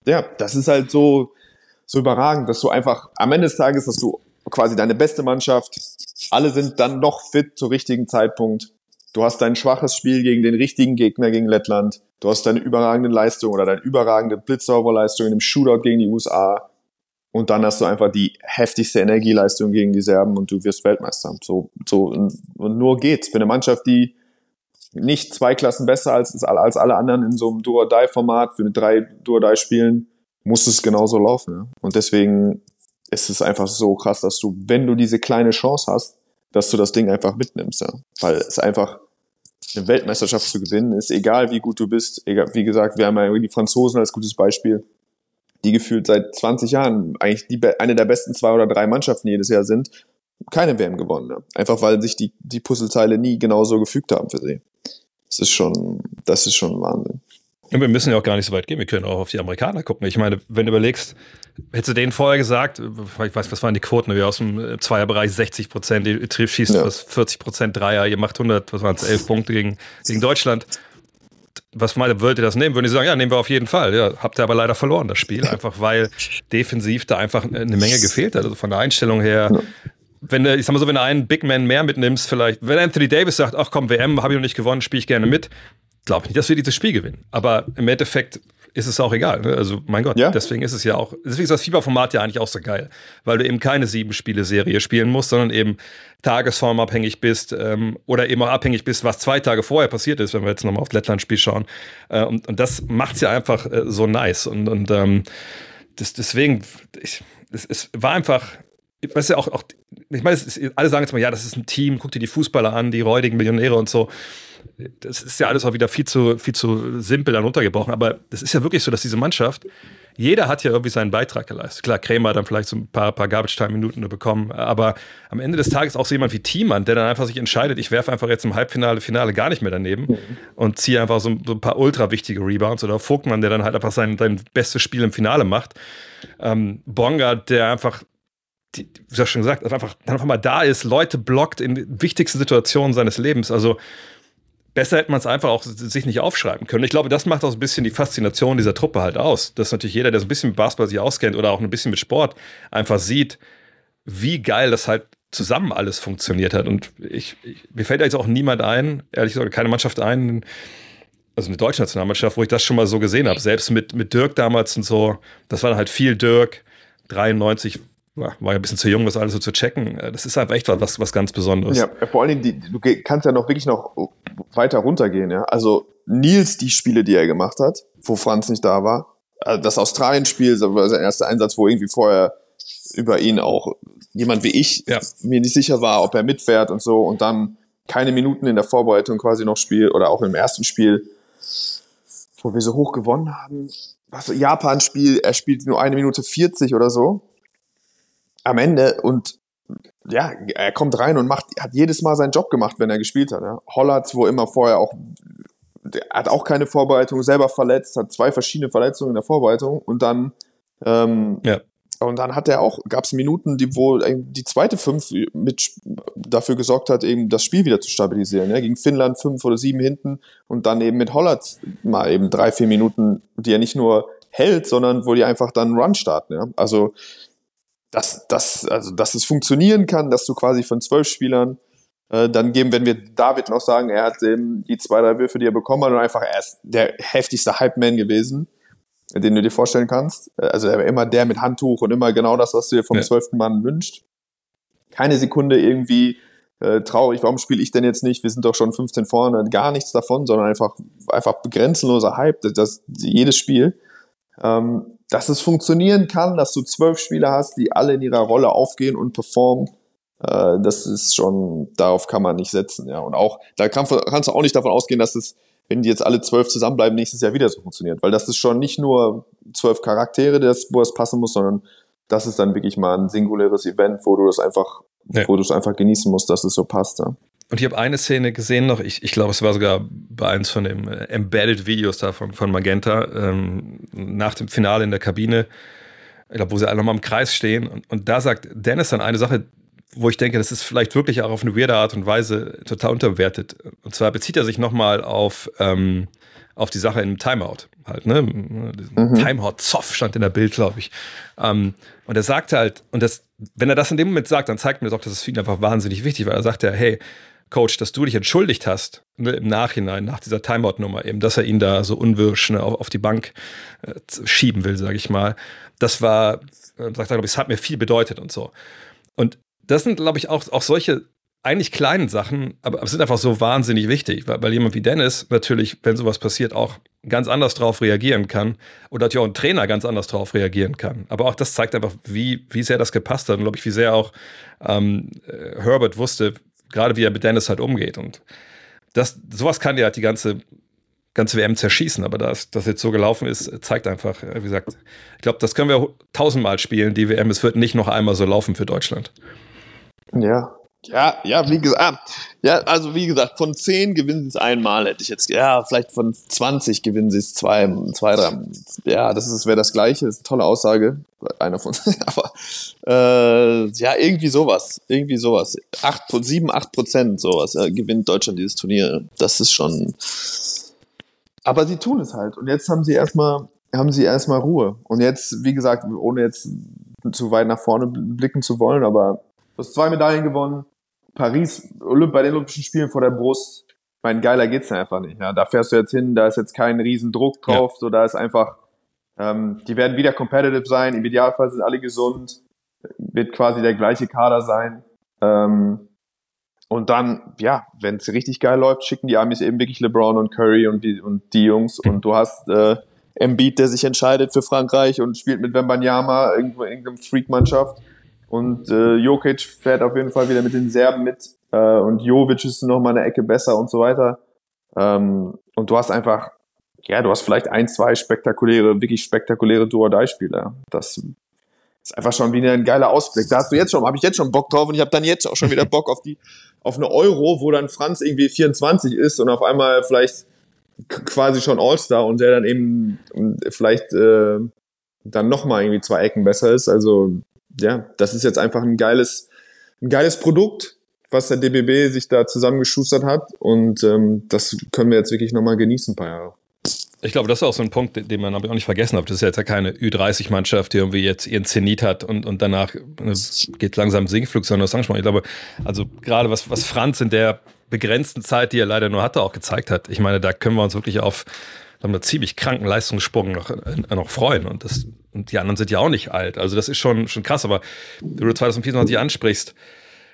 ja, das ist halt so, so überragend, dass du einfach am Ende des Tages, dass du quasi deine beste Mannschaft, alle sind dann noch fit zur richtigen Zeitpunkt. Du hast dein schwaches Spiel gegen den richtigen Gegner gegen Lettland. Du hast deine überragende Leistung oder deine überragende Blitzsauberleistung in dem Shootout gegen die USA und dann hast du einfach die heftigste Energieleistung gegen die Serben und du wirst Weltmeister. So, so und nur geht's. Für eine Mannschaft, die nicht zwei Klassen besser als, als alle anderen in so einem Duo-Die-Format, für drei Duo-Die-Spielen, muss es genauso laufen. Ja? Und deswegen ist es einfach so krass, dass du, wenn du diese kleine Chance hast, dass du das Ding einfach mitnimmst. Ja? Weil es einfach eine Weltmeisterschaft zu gewinnen ist, egal wie gut du bist. Egal, wie gesagt, wir haben ja die Franzosen als gutes Beispiel die gefühlt seit 20 Jahren eigentlich die, eine der besten zwei oder drei Mannschaften jedes Jahr sind, keine WM gewonnen. Ne? Einfach weil sich die, die Puzzleteile nie genauso gefügt haben für sie. Das ist schon, das ist schon Wahnsinn. Und wir müssen ja auch gar nicht so weit gehen. Wir können auch auf die Amerikaner gucken. Ich meine, wenn du überlegst, hättest du denen vorher gesagt, ich weiß, was waren die Quoten, wir aus dem Zweierbereich 60 Prozent, ihr trifft, schießt ja. 40 Prozent Dreier, ihr macht 100, was waren es, 11 Punkte gegen, gegen Deutschland was meine, wollt ihr das nehmen? Würden die sagen, ja, nehmen wir auf jeden Fall. Ja, habt ihr aber leider verloren, das Spiel, (laughs) einfach weil defensiv da einfach eine Menge gefehlt hat. Also von der Einstellung her, wenn du, ich sag mal so, wenn du einen Big Man mehr mitnimmst, vielleicht, wenn Anthony Davis sagt, ach komm, WM habe ich noch nicht gewonnen, spiele ich gerne mit, glaube ich nicht, dass wir dieses Spiel gewinnen. Aber im Endeffekt ist es auch egal. Ne? Also, mein Gott, ja. deswegen ist es ja auch, deswegen ist das Fieberformat ja eigentlich auch so geil, weil du eben keine Sieben-Spiele-Serie spielen musst, sondern eben tagesformabhängig bist ähm, oder eben auch abhängig bist, was zwei Tage vorher passiert ist, wenn wir jetzt nochmal auf Lettland-Spiel schauen. Äh, und, und das macht es ja einfach äh, so nice. Und, und ähm, das, deswegen, ich, es, es war einfach, weißt du, auch, auch ich meine, alle sagen jetzt mal, ja, das ist ein Team, guck dir die Fußballer an, die räudigen Millionäre und so das ist ja alles auch wieder viel zu, viel zu simpel dann runtergebrochen. Aber das ist ja wirklich so, dass diese Mannschaft, jeder hat ja irgendwie seinen Beitrag geleistet. Klar, Krämer hat dann vielleicht so ein paar, paar Garbage-Time-Minuten bekommen. Aber am Ende des Tages auch so jemand wie Thiemann, der dann einfach sich entscheidet, ich werfe einfach jetzt im Halbfinale, Finale gar nicht mehr daneben mhm. und ziehe einfach so, so, ein paar ultra wichtige Rebounds. Oder Vogtmann, der dann halt einfach sein, sein bestes Spiel im Finale macht. Ähm, Bonga, der einfach die, wie du schon gesagt, einfach, einfach mal da ist, Leute blockt in wichtigsten Situationen seines Lebens. Also besser hätte man es einfach auch sich nicht aufschreiben können. Ich glaube, das macht auch so ein bisschen die Faszination dieser Truppe halt aus. Dass natürlich jeder, der so ein bisschen mit Basketball sich auskennt oder auch ein bisschen mit Sport, einfach sieht, wie geil das halt zusammen alles funktioniert hat. Und ich, ich mir fällt jetzt auch niemand ein, ehrlich gesagt, keine Mannschaft ein, also eine deutsche Nationalmannschaft, wo ich das schon mal so gesehen habe. Selbst mit, mit Dirk damals und so, das war dann halt viel Dirk. 93 war ja ein bisschen zu jung, das alles so zu checken. Das ist halt echt was, was ganz Besonderes. Ja, vor allen Dingen, die, du kannst ja noch wirklich noch weiter runtergehen. Ja? Also Nils, die Spiele, die er gemacht hat, wo Franz nicht da war, also das Australien-Spiel, war sein erster Einsatz, wo irgendwie vorher über ihn auch jemand wie ich ja. mir nicht sicher war, ob er mitfährt und so und dann keine Minuten in der Vorbereitung quasi noch spielt oder auch im ersten Spiel, wo wir so hoch gewonnen haben. Was, Japan-Spiel, er spielt nur eine Minute 40 oder so am Ende und ja, er kommt rein und macht, hat jedes Mal seinen Job gemacht, wenn er gespielt hat. Ja. Hollatz, wo immer vorher auch, hat auch keine Vorbereitung, selber verletzt, hat zwei verschiedene Verletzungen in der Vorbereitung und dann, ähm, Ja. und dann hat er auch, gab es Minuten, die, wo die zweite Fünf mit dafür gesorgt hat, eben das Spiel wieder zu stabilisieren. Ja. Gegen Finnland fünf oder sieben hinten und dann eben mit Hollatz mal eben drei, vier Minuten, die er nicht nur hält, sondern wo die einfach dann einen Run starten. Ja. Also, dass, dass, also, dass es funktionieren kann, dass du quasi von zwölf Spielern äh, dann geben, wenn wir David noch sagen, er hat eben die zwei, drei Würfe, die er bekommen hat, und einfach er ist der heftigste Hype-Man gewesen, den du dir vorstellen kannst. Äh, Also er war immer der mit Handtuch und immer genau das, was du dir vom Ja. zwölften Mann wünscht. Keine Sekunde irgendwie äh, traurig, warum spiele ich denn jetzt nicht? Wir sind doch schon 15 vorne, gar nichts davon, sondern einfach, einfach grenzenloser Hype, das, das jedes Spiel. Ähm, dass es funktionieren kann, dass du zwölf Spieler hast, die alle in ihrer Rolle aufgehen und performen, äh, das ist schon, darauf kann man nicht setzen, ja. Und auch, da kann, kannst du auch nicht davon ausgehen, dass es, wenn die jetzt alle zwölf zusammenbleiben, nächstes Jahr wieder so funktioniert. Weil das ist schon nicht nur zwölf Charaktere, das, wo es passen muss, sondern das ist dann wirklich mal ein singuläres Event, wo du das einfach, Ja. wo du es einfach genießen musst, dass es so passt, ja. Und ich habe eine Szene gesehen noch, ich, ich glaube, es war sogar bei eins von den äh, Embedded-Videos da von, von Magenta, ähm, nach dem Finale in der Kabine, ich glaube, wo sie alle nochmal im Kreis stehen. Und, und da sagt Dennis dann eine Sache, wo ich denke, das ist vielleicht wirklich auch auf eine weirde Art und Weise total unterbewertet. Und zwar bezieht er sich nochmal auf, ähm, auf die Sache im Timeout. Halt, ne? Timeout-Zoff stand in der Bild, glaube ich. Ähm, und er sagte halt, und das, wenn er das in dem Moment sagt, dann zeigt mir das auch, dass es für ihn einfach wahnsinnig wichtig war. Er sagte, hey, Coach, dass du dich entschuldigt hast ne, im Nachhinein, nach dieser Timeout-Nummer eben, dass er ihn da so unwirsch ne, auf, auf die Bank äh, schieben will, sage ich mal. Das war, äh, sagt er, glaube ich, es hat mir viel bedeutet und so. Und das sind, glaube ich, auch, auch solche eigentlich kleinen Sachen, aber es sind einfach so wahnsinnig wichtig, weil, weil jemand wie Dennis natürlich, wenn sowas passiert, auch ganz anders drauf reagieren kann oder natürlich auch ein Trainer ganz anders drauf reagieren kann. Aber auch das zeigt einfach, wie, wie sehr das gepasst hat und glaube ich, wie sehr auch ähm, äh, Herbert wusste, gerade wie er mit Dennis halt umgeht. Und das, sowas kann ja halt die ganze, ganze WM zerschießen, aber dass das jetzt so gelaufen ist, zeigt einfach, äh, wie gesagt, ich glaube, das können wir tausendmal spielen, die WM. Es wird nicht noch einmal so laufen für Deutschland. Ja. Ja, ja, wie gesagt, ah, ja, also wie gesagt, von 10 gewinnen sie es einmal, hätte ich jetzt, ja, vielleicht von 20 gewinnen sie es zwei, zwei, drei, ja, das ist, wäre das Gleiche, das ist eine tolle Aussage, einer von, (laughs) aber, äh, ja, irgendwie sowas, irgendwie sowas, acht, sieben, acht Prozent sowas, äh, gewinnt Deutschland dieses Turnier, das ist schon, aber sie tun es halt und jetzt haben sie erstmal, haben sie erstmal Ruhe und jetzt, wie gesagt, ohne jetzt zu weit nach vorne blicken zu wollen, aber Du hast zwei Medaillen gewonnen. Paris Olymp bei den Olympischen Spielen vor der Brust. Mein geiler geht's ja einfach nicht. Ja, da fährst du jetzt hin, da ist jetzt kein riesen Druck drauf. So, da ist einfach, ähm, die werden wieder competitive sein. Im Idealfall sind alle gesund. Wird quasi der gleiche Kader sein. Ähm, und dann, ja, wenn es richtig geil läuft, schicken die Amis eben wirklich LeBron und Curry und die, und die Jungs. Und du hast äh, Embiid, der sich entscheidet für Frankreich und spielt mit Wembanyama irgendwo in irgendeiner Freak-Mannschaft. Und äh, Jokic fährt auf jeden Fall wieder mit den Serben mit. Äh, und Jovic ist noch mal eine Ecke besser und so weiter. Ähm, und du hast einfach, ja, du hast vielleicht ein, zwei spektakuläre, wirklich spektakuläre Duo-Die-Spieler. Das ist einfach schon wieder ein geiler Ausblick. Da hast du jetzt schon, habe ich jetzt schon Bock drauf und ich habe dann jetzt auch schon wieder Bock auf die, auf eine Euro, wo dann Franz irgendwie 24 ist und auf einmal vielleicht quasi schon All-Star und der dann eben vielleicht äh, dann noch mal irgendwie zwei Ecken besser ist. Also ja, das ist jetzt einfach ein geiles, ein geiles Produkt, was der DBB sich da zusammengeschustert hat. Und ähm, das können wir jetzt wirklich nochmal genießen, ein paar Jahre. Ich glaube, das ist auch so ein Punkt, den man auch nicht vergessen hat. Das ist jetzt ja keine Ü30-Mannschaft, die irgendwie jetzt ihren Zenit hat und, und danach geht langsam Sinkflug, sondern das. Ich glaube, also gerade was, was Franz in der begrenzten Zeit, die er leider nur hatte, auch gezeigt hat. Ich meine, da können wir uns wirklich auf haben einen ziemlich kranken Leistungssprung noch, äh, noch freuen. Und, das, und die anderen sind ja auch nicht alt. Also das ist schon, schon krass. Aber du 2024 ansprichst,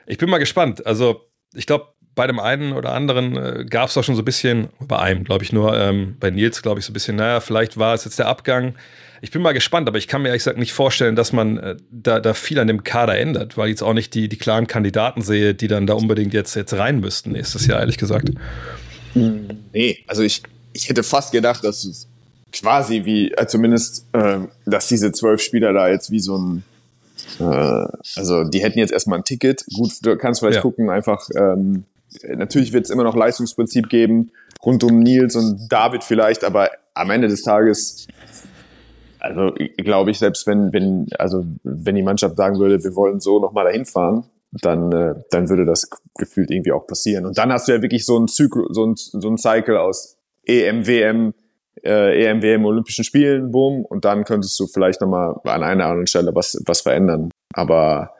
ich bin mal gespannt. Also ich glaube, bei dem einen oder anderen äh, gab es doch schon so ein bisschen, bei einem glaube ich nur, ähm, bei Nils glaube ich so ein bisschen, naja, vielleicht war es jetzt der Abgang. Ich bin mal gespannt, aber ich kann mir ehrlich gesagt nicht vorstellen, dass man äh, da, da viel an dem Kader ändert, weil ich jetzt auch nicht die, die klaren Kandidaten sehe, die dann da unbedingt jetzt, jetzt rein müssten nächstes Jahr, ehrlich gesagt. Nee, also ich, ich hätte fast gedacht, dass es quasi wie, äh, zumindest, äh, dass diese zwölf Spieler da jetzt wie so ein, Äh, also die hätten jetzt erstmal ein Ticket. Gut, du kannst vielleicht Ja. gucken, einfach, ähm, natürlich wird es immer noch Leistungsprinzip geben, rund um Nils und David vielleicht, aber am Ende des Tages, also glaube ich, selbst wenn, wenn, also wenn die Mannschaft sagen würde, wir wollen so nochmal dahin fahren, dann, äh, dann würde das gefühlt irgendwie auch passieren. Und dann hast du ja wirklich so einen Zyklus, so ein, so ein Cycle aus EM, WM, äh, EM, WM, Olympischen Spielen, boom, und dann könntest du vielleicht nochmal an einer anderen Stelle was, was verändern. Aber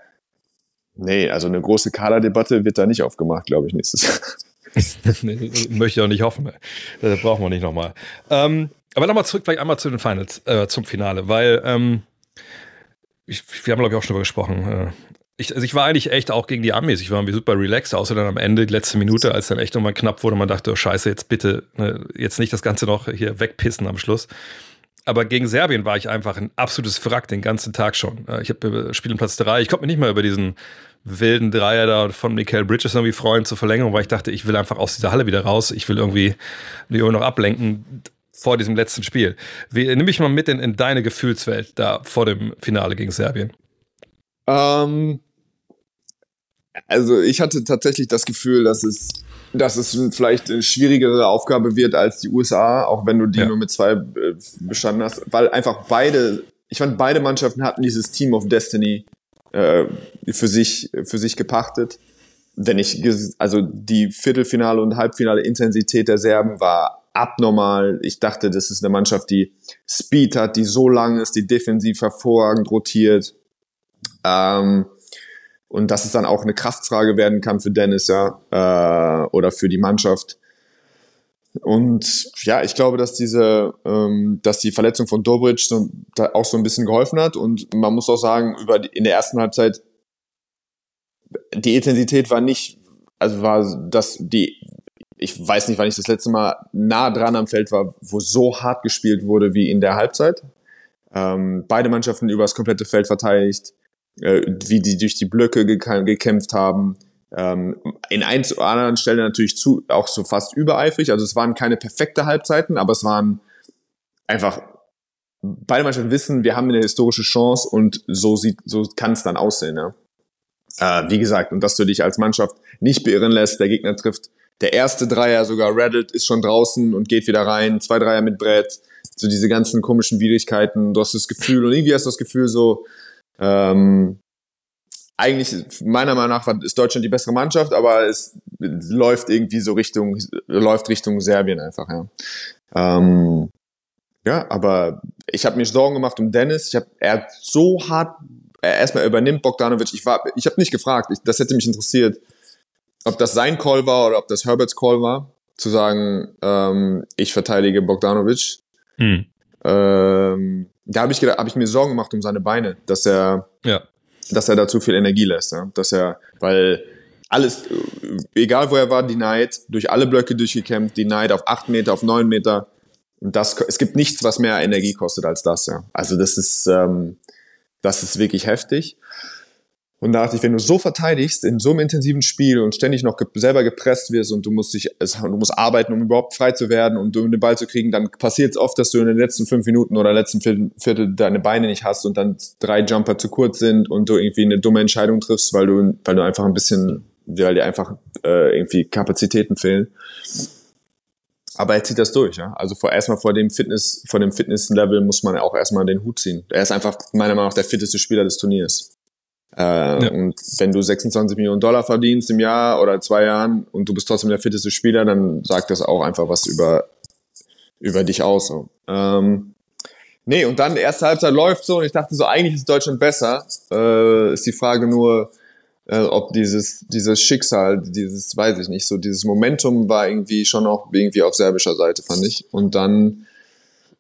nee, also eine große Kaderdebatte wird da nicht aufgemacht, glaube ich, nächstes Jahr. (laughs) (laughs) Möchte ich auch nicht hoffen. Das brauchen wir nicht nochmal. Ähm, aber nochmal zurück, vielleicht einmal zu den Finals, äh, zum Finale, weil ähm, ich, wir haben, glaube ich, auch schon darüber gesprochen. Äh, ich, also ich war eigentlich echt auch gegen die Amis. Ich war irgendwie super relaxed, außer dann am Ende, die letzte Minute, als dann echt nochmal knapp wurde. Man dachte, oh Scheiße, jetzt bitte, ne, jetzt nicht das Ganze noch hier wegpissen am Schluss. Aber gegen Serbien war ich einfach ein absolutes Wrack den ganzen Tag schon. Äh, Ich habe Spielplatz 3. Ich konnte mich nicht mal über diesen wilden Dreier da von Michael Bridges irgendwie freuen zur Verlängerung, weil ich dachte, ich will einfach aus dieser Halle wieder raus. Ich will irgendwie Leo noch ablenken vor diesem letzten Spiel. Wie, nimm mich mal mit in, in deine Gefühlswelt da vor dem Finale gegen Serbien. Ähm, also ich hatte tatsächlich das Gefühl, dass es, dass es vielleicht eine schwierigere Aufgabe wird als die USA, auch wenn du die Ja. nur mit zwei äh, bestanden hast, weil einfach beide, ich fand beide Mannschaften hatten dieses Team of Destiny äh, für sich für sich gepachtet. Wenn ich also die Viertelfinale und Halbfinale Intensität der Serben war abnormal. Ich dachte, das ist eine Mannschaft, die Speed hat, die so lang ist, die defensiv hervorragend rotiert. Ähm, und dass es dann auch eine Kraftfrage werden kann für Dennis, ja, äh, oder für die Mannschaft. Und ja, ich glaube, dass diese, ähm, dass die Verletzung von Dobric so, auch so ein bisschen geholfen hat. Und man muss auch sagen, über die, in der ersten Halbzeit die Intensität war nicht, also war das die, ich weiß nicht, wann ich das letzte Mal nah dran am Feld war, wo so hart gespielt wurde wie in der Halbzeit. Ähm, beide Mannschaften über das komplette Feld verteidigt, äh, wie die durch die Blöcke gekämpft haben. Ähm, in ein zu anderen Stellen natürlich zu, auch so fast übereifrig. Also es waren keine perfekte Halbzeiten, aber es waren einfach beide Mannschaften wissen, wir haben eine historische Chance und so sieht, so kann es dann aussehen. Ja? Äh, wie gesagt, und dass du dich als Mannschaft nicht beirren lässt, der Gegner trifft der erste Dreier sogar Reddit ist schon draußen und geht wieder rein, zwei Dreier mit Brett, so diese ganzen komischen Widrigkeiten, du hast das Gefühl und irgendwie hast du das Gefühl so, ähm, eigentlich, meiner Meinung nach, ist Deutschland die bessere Mannschaft, aber es läuft irgendwie so Richtung, läuft Richtung Serbien einfach, ja. Ähm, ja, aber ich habe mir Sorgen gemacht um Dennis. Ich hab, er hat so hart, er erstmal übernimmt Bogdanovic. Ich war, ich habe nicht gefragt. Ich, das hätte mich interessiert, ob das sein Call war oder ob das Herberts Call war, zu sagen, ähm, ich verteidige Bogdanovic. Hm. Ähm, da habe ich, gedacht- hab ich mir Sorgen gemacht um seine Beine, dass er Ja. dass er da zu viel Energie lässt. Ja? Dass er, weil alles, egal wo er war, die Night, durch alle Blöcke durchgekämpft, die Night auf acht Meter, auf neun Meter. Und das, es gibt nichts, was mehr Energie kostet als das, ja. Also das ist, ähm, das ist wirklich heftig. Und da dachte ich, wenn du so verteidigst in so einem intensiven Spiel und ständig noch ge selber gepresst wirst und du musst dich, du musst arbeiten, um überhaupt frei zu werden und um den Ball zu kriegen, dann passiert es oft, dass du in den letzten fünf Minuten oder letzten Viertel, Viertel deine Beine nicht hast und dann drei Jumper zu kurz sind und du irgendwie eine dumme Entscheidung triffst, weil du, weil du einfach ein bisschen, weil dir einfach äh, irgendwie Kapazitäten fehlen. Aber er zieht das durch, ja. Also vor erstmal vor dem Fitness, vor dem Fitnesslevel muss man auch erstmal den Hut ziehen. Er ist einfach meiner Meinung nach der fitteste Spieler des Turniers. Äh, Und wenn du 26 Millionen Dollar verdienst im Jahr oder zwei Jahren und du bist trotzdem der fitteste Spieler, dann sagt das auch einfach was über, über dich aus. So. Ähm, nee, und dann erste Halbzeit läuft so und ich dachte so, eigentlich ist Deutschland besser. Äh, ist die Frage nur, äh, ob dieses, dieses Schicksal, dieses, weiß ich nicht, so dieses Momentum war irgendwie schon auch irgendwie auf serbischer Seite, fand ich. Und dann,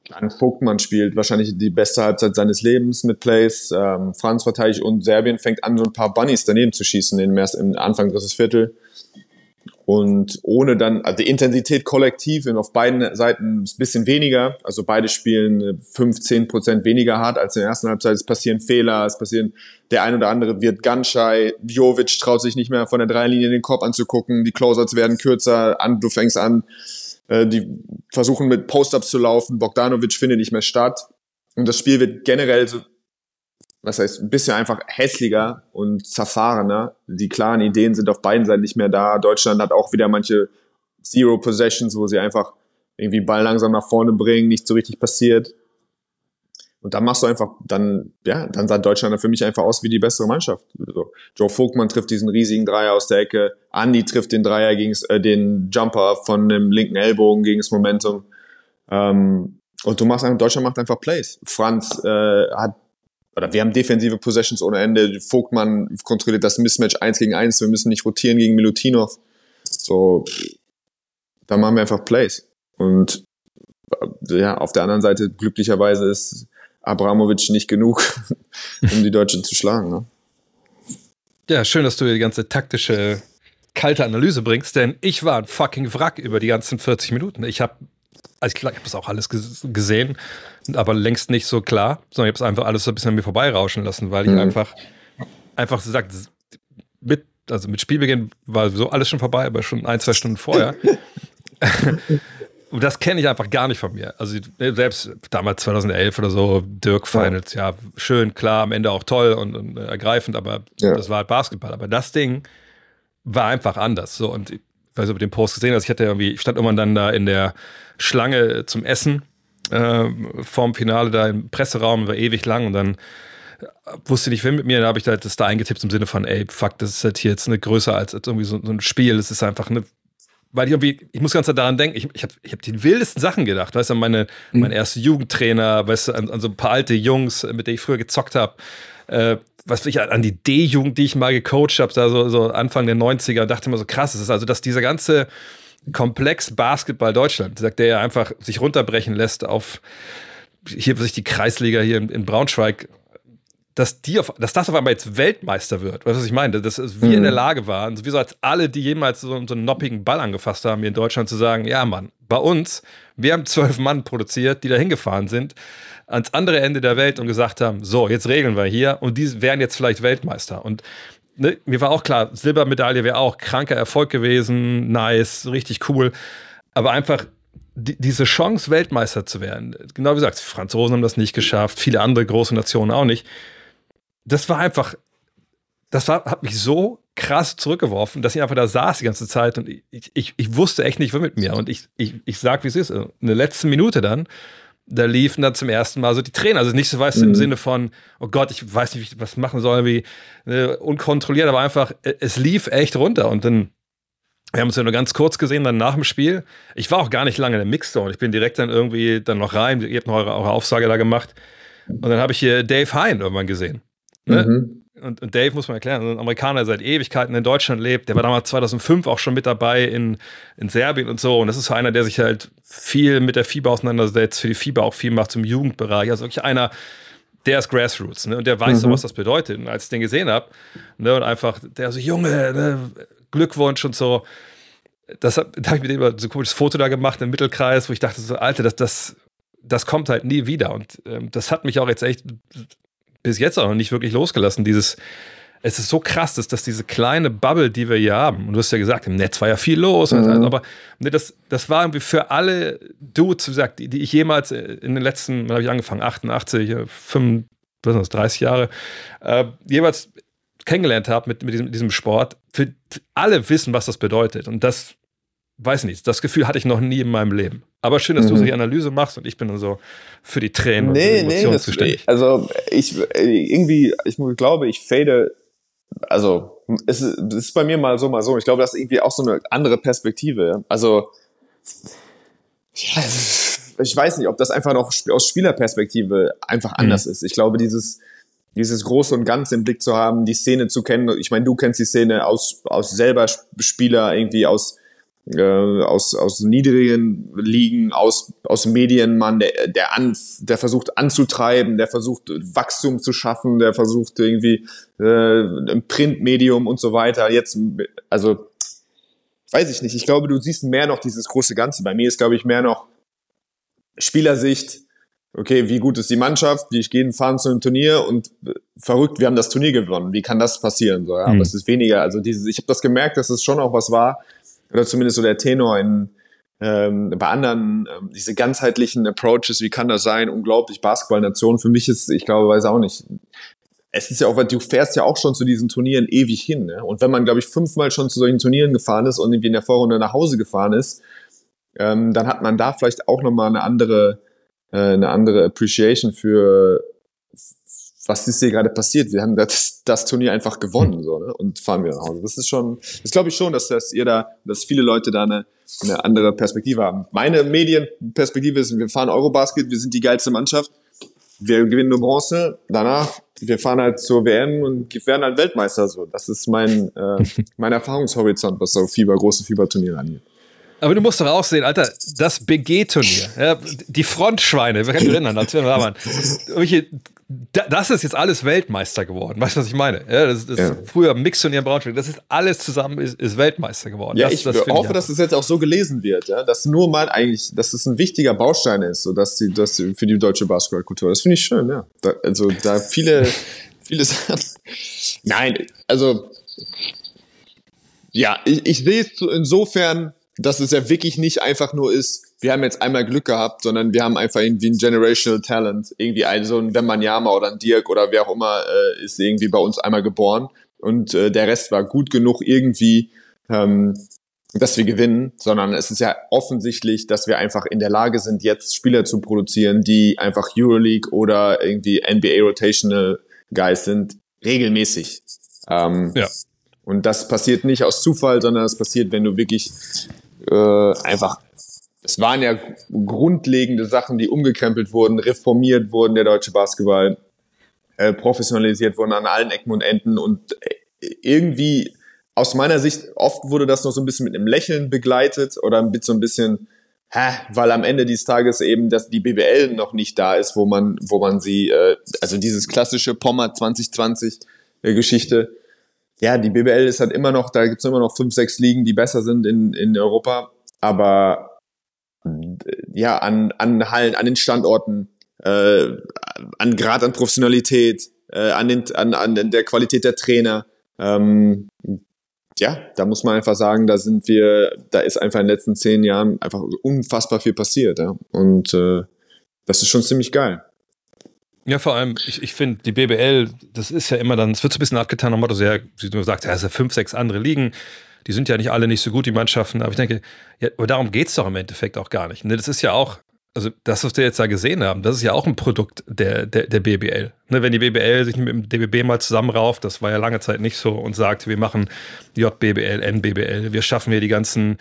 dann Vogtmann spielt wahrscheinlich die beste Halbzeit seines Lebens mit Plays. Ähm, Franz verteidigt und Serbien fängt an, so ein paar Bunnies daneben zu schießen im, im Anfang drittes Viertel. Und ohne dann, also die Intensität kollektiv auf beiden Seiten ist ein bisschen weniger. Also beide spielen 15 Prozent weniger hart als in der ersten Halbzeit. Es passieren Fehler, es passieren, der ein oder andere wird ganz shy. Jovic traut sich nicht mehr von der Dreilinie den Korb anzugucken. Die Closers werden kürzer an, du fängst an, äh, die versuchen mit Post-Ups zu laufen. Bogdanovic findet nicht mehr statt. Und das Spiel wird generell was heißt, ein bisschen einfach hässlicher und zerfahrener. Die klaren Ideen sind auf beiden Seiten nicht mehr da. Deutschland hat auch wieder manche Zero Possessions, wo sie einfach irgendwie Ball langsam nach vorne bringen, nicht so richtig passiert. Und dann machst du einfach, dann, ja, dann sah Deutschland für mich einfach aus wie die bessere Mannschaft. So. Joe Vogtmann trifft diesen riesigen Dreier aus der Ecke. Andy trifft den Dreier gegen äh, den Jumper von dem linken Ellbogen gegen das Momentum. Ähm, und du machst einfach, Deutschland macht einfach Plays. Franz äh, hat, oder wir haben defensive Possessions ohne Ende. Vogtmann kontrolliert das Mismatch eins gegen eins. Wir müssen nicht rotieren gegen Milutinov. So, da machen wir einfach Plays. Und äh, ja, auf der anderen Seite glücklicherweise ist Abramovic nicht genug, (laughs) um die Deutschen zu schlagen. Ne? Ja, schön, dass du die ganze taktische, kalte Analyse bringst, denn ich war ein fucking Wrack über die ganzen 40 Minuten. Ich habe, also ich, ich habe das auch alles gesehen, aber längst nicht so klar, sondern ich habe es einfach alles so ein bisschen an mir vorbeirauschen lassen, weil ich mhm. einfach, einfach gesagt, mit, also mit Spielbeginn war so alles schon vorbei, aber schon ein, zwei Stunden vorher. (laughs) Und das kenne ich einfach gar nicht von mir. Also selbst damals 2011 oder so, Dirk Finals, ja, ja schön, klar, am Ende auch toll und, und ergreifend, aber ja. das war halt Basketball. Aber das Ding war einfach anders. So und ich weiß nicht, ob du den Post gesehen hast. Ich hatte irgendwie, ich stand irgendwann dann da in der Schlange zum Essen äh, vorm Finale da im Presseraum, war ewig lang und dann wusste nicht, wer mit mir, da habe ich halt das da eingetippt im Sinne von, ey, fuck, das ist halt hier jetzt eine größer als, als irgendwie so, so ein Spiel. Das ist einfach eine weil ich irgendwie, ich muss ganz daran denken, ich, ich habe ich hab die wildesten Sachen gedacht, weißt du, meine, mhm. mein erster Jugendtrainer, weißt du, an, an, so ein paar alte Jungs, mit denen ich früher gezockt habe, äh, was ich an die D-Jugend, die ich mal gecoacht habe, da so, so Anfang der 90er, dachte immer so krass, es ist also, dass dieser ganze Komplex Basketball Deutschland, sagt der ja einfach sich runterbrechen lässt auf hier sich die Kreisliga hier in, in Braunschweig dass, die auf, dass das auf einmal jetzt Weltmeister wird. Weißt du, was ich meine? Dass wir mhm. in der Lage waren, sowieso als alle, die jemals so, so, einen noppigen Ball angefasst haben hier in Deutschland, zu sagen: Ja, Mann, bei uns, wir haben zwölf Mann produziert, die da hingefahren sind, ans andere Ende der Welt und gesagt haben: So, jetzt regeln wir hier und die wären jetzt vielleicht Weltmeister. Und ne, mir war auch klar, Silbermedaille wäre auch kranker Erfolg gewesen, nice, richtig cool. Aber einfach die, diese Chance, Weltmeister zu werden, genau wie gesagt, Franzosen haben das nicht geschafft, viele andere große Nationen auch nicht das war einfach, das war, hat mich so krass zurückgeworfen, dass ich einfach da saß die ganze Zeit und ich, ich, ich wusste echt nicht, was mit mir. Und ich, ich, ich sag, wie es ist. In der letzten Minute dann, da liefen dann zum ersten Mal so die Tränen. Also nicht so, weißt du, mhm. im Sinne von, oh Gott, ich weiß nicht, wie ich was machen soll, wie äh, unkontrolliert, aber einfach, äh, es lief echt runter. Und dann, wir haben uns ja nur ganz kurz gesehen, dann nach dem Spiel. Ich war auch gar nicht lange in der Mixzone. Ich bin direkt dann irgendwie dann noch rein. Ihr habt noch eure, eure Aufsage da gemacht. Und dann habe ich hier Dave Hein irgendwann gesehen. Ne? Mhm. Und, und, Dave muss man erklären, ein Amerikaner, der seit Ewigkeiten in Deutschland lebt, der war damals 2005 auch schon mit dabei in, in Serbien und so. Und das ist so einer, der sich halt viel mit der FIBA auseinandersetzt, für die FIBA auch viel macht zum Jugendbereich. Also wirklich einer, der ist Grassroots, ne? Und der weiß mhm. so, was das bedeutet. Und als ich den gesehen habe, ne, und einfach, der so, Junge, ne, Glückwunsch und so. Das, da habe ich mit dem so ein komisches Foto da gemacht im Mittelkreis, wo ich dachte so, Alter, das, das, das kommt halt nie wieder. Und ähm, das hat mich auch jetzt echt bis jetzt auch noch nicht wirklich losgelassen. Dieses, es ist so krass, dass, dass diese kleine Bubble, die wir hier haben, und du hast ja gesagt, im Netz war ja viel los, mhm. aber ne, das, das war irgendwie für alle Dudes, wie gesagt, die, die ich jemals in den letzten, wann habe ich angefangen, 88, 5, was ist das, 30 Jahre, äh, jeweils kennengelernt habe mit, mit diesem, diesem Sport, für alle wissen, was das bedeutet. Und das weiß nicht, das Gefühl hatte ich noch nie in meinem Leben. Aber schön, dass mhm. du so die Analyse machst und ich bin dann so für die Tränen nee, und die Emotionen nee, das, zuständig. Also ich irgendwie, ich glaube, ich fade, also es ist bei mir mal so, mal so. Ich glaube, das ist irgendwie auch so eine andere Perspektive. Also ja, ich weiß nicht, ob das einfach noch aus Spielerperspektive einfach mhm. anders mhm. ist. Ich glaube, dieses dieses Große und Ganze im Blick zu haben, die Szene zu kennen. Ich meine, du kennst die Szene aus, aus selber Spieler, irgendwie aus äh, aus, aus niedrigen Ligen, aus, aus Medienmann, der, der, an, der versucht anzutreiben, der versucht Wachstum zu schaffen, der versucht irgendwie äh, ein Printmedium und so weiter. Jetzt, also weiß ich nicht. Ich glaube, du siehst mehr noch dieses große Ganze. Bei mir ist, glaube ich, mehr noch Spielersicht. Okay, wie gut ist die Mannschaft? Wie ich gehe fahren zu einem Turnier und äh, verrückt, wir haben das Turnier gewonnen. Wie kann das passieren? So, ja, mhm. aber es ist weniger. Also dieses, ich habe das gemerkt, dass es schon auch was war, oder zumindest so der Tenor in ähm, bei anderen ähm, diese ganzheitlichen Approaches, wie kann das sein? Unglaublich Basketballnation. Für mich ist, ich glaube, weiß auch nicht. es ist ja auch, weil du fährst ja auch schon zu diesen Turnieren ewig hin. Ne? Und wenn man, glaube ich, fünfmal schon zu solchen Turnieren gefahren ist und irgendwie in der Vorrunde nach Hause gefahren ist, ähm, dann hat man da vielleicht auch nochmal eine andere, äh, eine andere Appreciation für was ist hier gerade passiert? Wir haben das, das Turnier einfach gewonnen so, ne? und fahren wieder nach Hause. Das ist schon, das glaube ich schon, dass, dass ihr da, dass viele Leute da eine, eine andere Perspektive haben. Meine Medienperspektive ist, wir fahren Eurobasket, wir sind die geilste Mannschaft, wir gewinnen nur Bronze, danach, wir fahren halt zur WM und werden halt Weltmeister. So, das ist mein, äh, (laughs) mein Erfahrungshorizont, was so Fieber, große Fieberturniere angeht. Aber du musst doch auch sehen, Alter, das BG-Turnier, ja, die Frontschweine, wer kann sich erinnern, als wir da waren. Das ist jetzt alles Weltmeister geworden. Weißt du, was ich meine? Ja, das, das ja. Früher Mixturnier in Braunschweig, das ist alles zusammen ist, ist Weltmeister geworden. Ja, das, ich das hoffe, ich dass es das jetzt auch so gelesen wird, ja, dass nur mal eigentlich, dass es ein wichtiger Baustein ist, so dass die, dass für die deutsche Basketballkultur. Das finde ich schön, ja. Da, also da viele, (laughs) viele Sachen. Nein, also ja, ich, ich sehe es insofern, dass es ja wirklich nicht einfach nur ist, wir haben jetzt einmal Glück gehabt, sondern wir haben einfach irgendwie ein Generational Talent. Irgendwie ein, so ein Wembanyama oder ein Dirk oder wer auch immer äh, ist irgendwie bei uns einmal geboren. Und äh, der Rest war gut genug irgendwie, ähm, dass wir gewinnen, sondern es ist ja offensichtlich, dass wir einfach in der Lage sind, jetzt Spieler zu produzieren, die einfach Euroleague oder irgendwie NBA Rotational Guys sind, regelmäßig. Ähm, ja. Und das passiert nicht aus Zufall, sondern es passiert, wenn du wirklich äh, einfach es waren ja grundlegende Sachen, die umgekrempelt wurden, reformiert wurden, der deutsche Basketball, äh, professionalisiert wurden an allen Ecken und Enden und äh, irgendwie aus meiner Sicht, oft wurde das noch so ein bisschen mit einem Lächeln begleitet oder mit so ein bisschen, hä, weil am Ende des Tages eben dass die BBL noch nicht da ist, wo man, wo man sie, äh, also dieses klassische Pommer 2020 äh, Geschichte, ja, die BBL ist halt immer noch, da gibt's immer noch fünf, sechs Ligen, die besser sind in, in Europa, aber ja, an, an Hallen, an den Standorten, äh, an Grad an Professionalität, äh, an, den, an, an der Qualität der Trainer. Ähm, ja, da muss man einfach sagen, da sind wir, da ist einfach in den letzten zehn Jahren einfach unfassbar viel passiert. Ja? Und äh, das ist schon ziemlich geil. Ja, vor allem, ich, ich finde, die BBL, das ist ja immer dann, es wird so ein bisschen abgetan, nochmal so sehr, wie du sagst, ja, es sind fünf, sechs andere Ligen die sind ja nicht alle nicht so gut, die Mannschaften, aber ich denke, ja, aber darum geht es doch im Endeffekt auch gar nicht. Ne? Das ist ja auch, also das, was wir jetzt da gesehen haben, das ist ja auch ein Produkt der, der, der BBL. Ne, wenn die BBL sich mit dem DBB mal zusammenrauft, das war ja lange Zeit nicht so, und sagt, wir machen JBBL, NBBL, wir schaffen hier die ganzen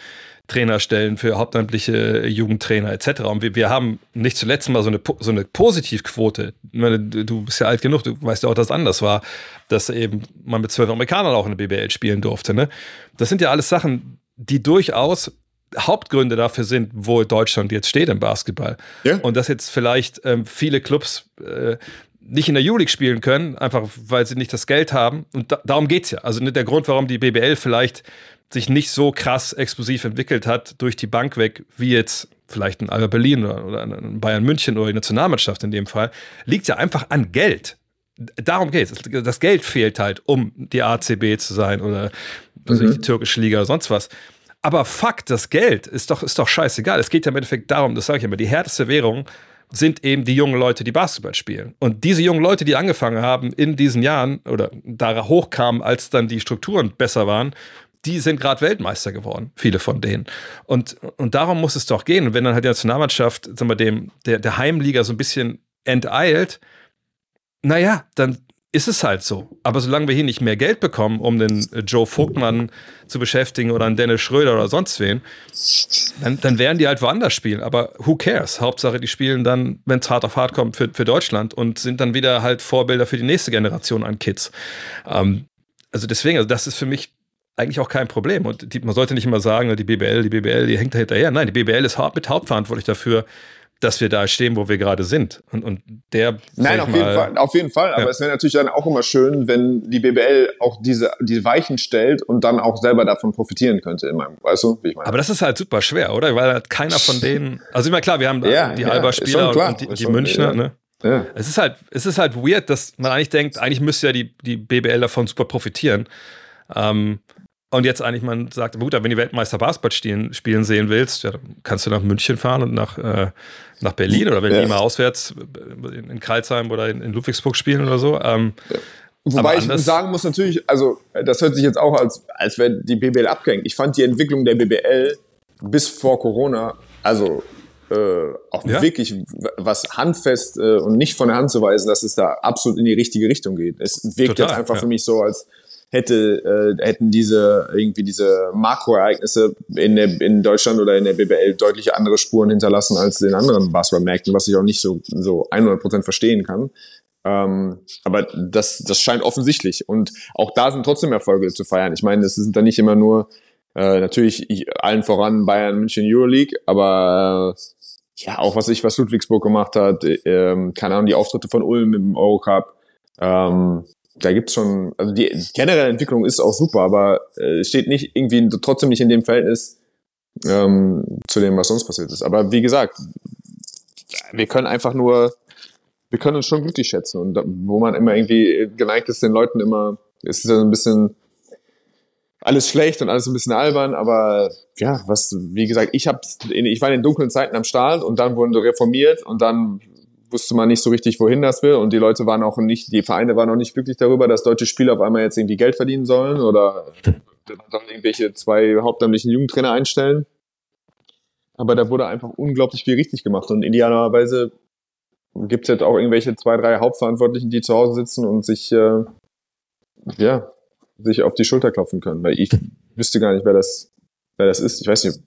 Trainerstellen für hauptamtliche Jugendtrainer etc. Und wir, wir haben nicht zuletzt mal so eine, so eine Positivquote. Meine, du bist ja alt genug, du weißt ja auch, dass es anders war, dass eben man mit zwölf Amerikanern auch in der BBL spielen durfte. Ne? Das sind ja alles Sachen, die durchaus Hauptgründe dafür sind, wo Deutschland jetzt steht im Basketball. Ja. Und dass jetzt vielleicht ähm, viele Clubs äh, nicht in der Euroleague spielen können, einfach weil sie nicht das Geld haben. Und da, darum geht es ja. Also der Grund, warum die BBL vielleicht sich nicht so krass explosiv entwickelt hat durch die Bank weg, wie jetzt vielleicht ein Alba Berlin oder, oder ein Bayern München oder die Nationalmannschaft in dem Fall, liegt ja einfach an Geld. Darum geht es. Das Geld fehlt halt, um die ACB zu sein oder mhm. ich, die türkische Liga oder sonst was. Aber Fakt, das Geld ist doch, ist doch scheißegal. Es geht ja im Endeffekt darum, das sage ich immer, die härteste Währung sind eben die jungen Leute, die Basketball spielen. Und diese jungen Leute, die angefangen haben in diesen Jahren oder da hochkamen, als dann die Strukturen besser waren, die sind gerade Weltmeister geworden, viele von denen. Und, und darum muss es doch gehen. Und wenn dann halt die Nationalmannschaft, sagen wir, dem, der, der Heimliga so ein bisschen enteilt, naja, dann ist es halt so. Aber solange wir hier nicht mehr Geld bekommen, um den Joe Vogtmann zu beschäftigen oder einen Dennis Schröder oder sonst wen, dann, dann werden die halt woanders spielen. Aber who cares? Hauptsache, die spielen dann, wenn es hart auf hart kommt, für, für Deutschland und sind dann wieder halt Vorbilder für die nächste Generation an Kids. Ähm, also deswegen, also das ist für mich eigentlich auch kein Problem. Und die, man sollte nicht immer sagen, die BBL, die BBL, die hängt da hinterher. Nein, die BBL ist mit hauptverantwortlich dafür, dass wir da stehen, wo wir gerade sind. Und, und der. Nein, auf, mal, jeden Fall, auf jeden Fall. Aber ja. es wäre natürlich dann auch immer schön, wenn die BBL auch diese die Weichen stellt und dann auch selber davon profitieren könnte. In meinem, weißt du, wie ich meine? Aber das ist halt super schwer, oder? Weil halt keiner von denen. Also immer klar, wir haben ja, die ja, Alba-Spieler und die, die Münchner. Ja. Ne? Ja. Es ist halt, es ist halt weird, dass man eigentlich denkt, eigentlich müsste ja die, die BBL davon super profitieren. Ähm, und jetzt eigentlich man sagt, gut, wenn du Weltmeister Basketball spielen, spielen sehen willst, ja, kannst du nach München fahren und nach, äh, nach Berlin oder wenn ja. die mal auswärts in, in Karlsheim oder in, in, Ludwigsburg spielen oder so. Ähm, ja. Wobei ich sagen muss natürlich, also das hört sich jetzt auch als, als wäre die BBL abgehängt. Ich fand die Entwicklung der BBL bis vor Corona, also äh, auch ja? wirklich was handfest äh, und nicht von der Hand zu weisen, dass es da absolut in die richtige Richtung geht. Es wirkt Total, jetzt einfach ja. für mich so, als hätte, äh, hätten diese irgendwie diese Makroereignisse in, der, in Deutschland oder in der BBL deutlich andere Spuren hinterlassen als in anderen Basketballmärkten, was ich auch nicht so, so 100% verstehen kann. Ähm, aber das, das scheint offensichtlich. Und auch da sind trotzdem Erfolge zu feiern. Ich meine, es sind da nicht immer nur äh, natürlich allen voran Bayern, München, Euroleague, aber äh, ja, auch was ich, was Ludwigsburg gemacht hat, äh, keine Ahnung, die Auftritte von Ulm im Eurocup, ähm, da gibt's schon, also die generelle Entwicklung ist auch super, aber äh, steht nicht irgendwie trotzdem nicht in dem Verhältnis ähm, zu dem, was sonst passiert ist. Aber wie gesagt, wir können einfach nur, wir können uns schon glücklich schätzen und da, wo man immer irgendwie geneigt ist, den Leuten immer, es ist ja ein bisschen alles schlecht und alles ein bisschen albern, aber ja, was, wie gesagt, ich hab's, ich war in den dunklen Zeiten am Start und dann wurden reformiert und dann wusste man nicht so richtig, wohin das will. Und die Leute waren auch nicht, die Vereine waren auch nicht glücklich darüber, dass deutsche Spieler auf einmal jetzt irgendwie Geld verdienen sollen oder dann irgendwelche zwei hauptamtlichen Jugendtrainer einstellen. Aber da wurde einfach unglaublich viel richtig gemacht. Und idealerweise gibt es jetzt auch irgendwelche zwei, drei Hauptverantwortlichen, die zu Hause sitzen und sich, äh, ja, sich auf die Schulter klopfen können. Weil ich wüsste gar nicht, wer das, wer das ist. Ich weiß nicht,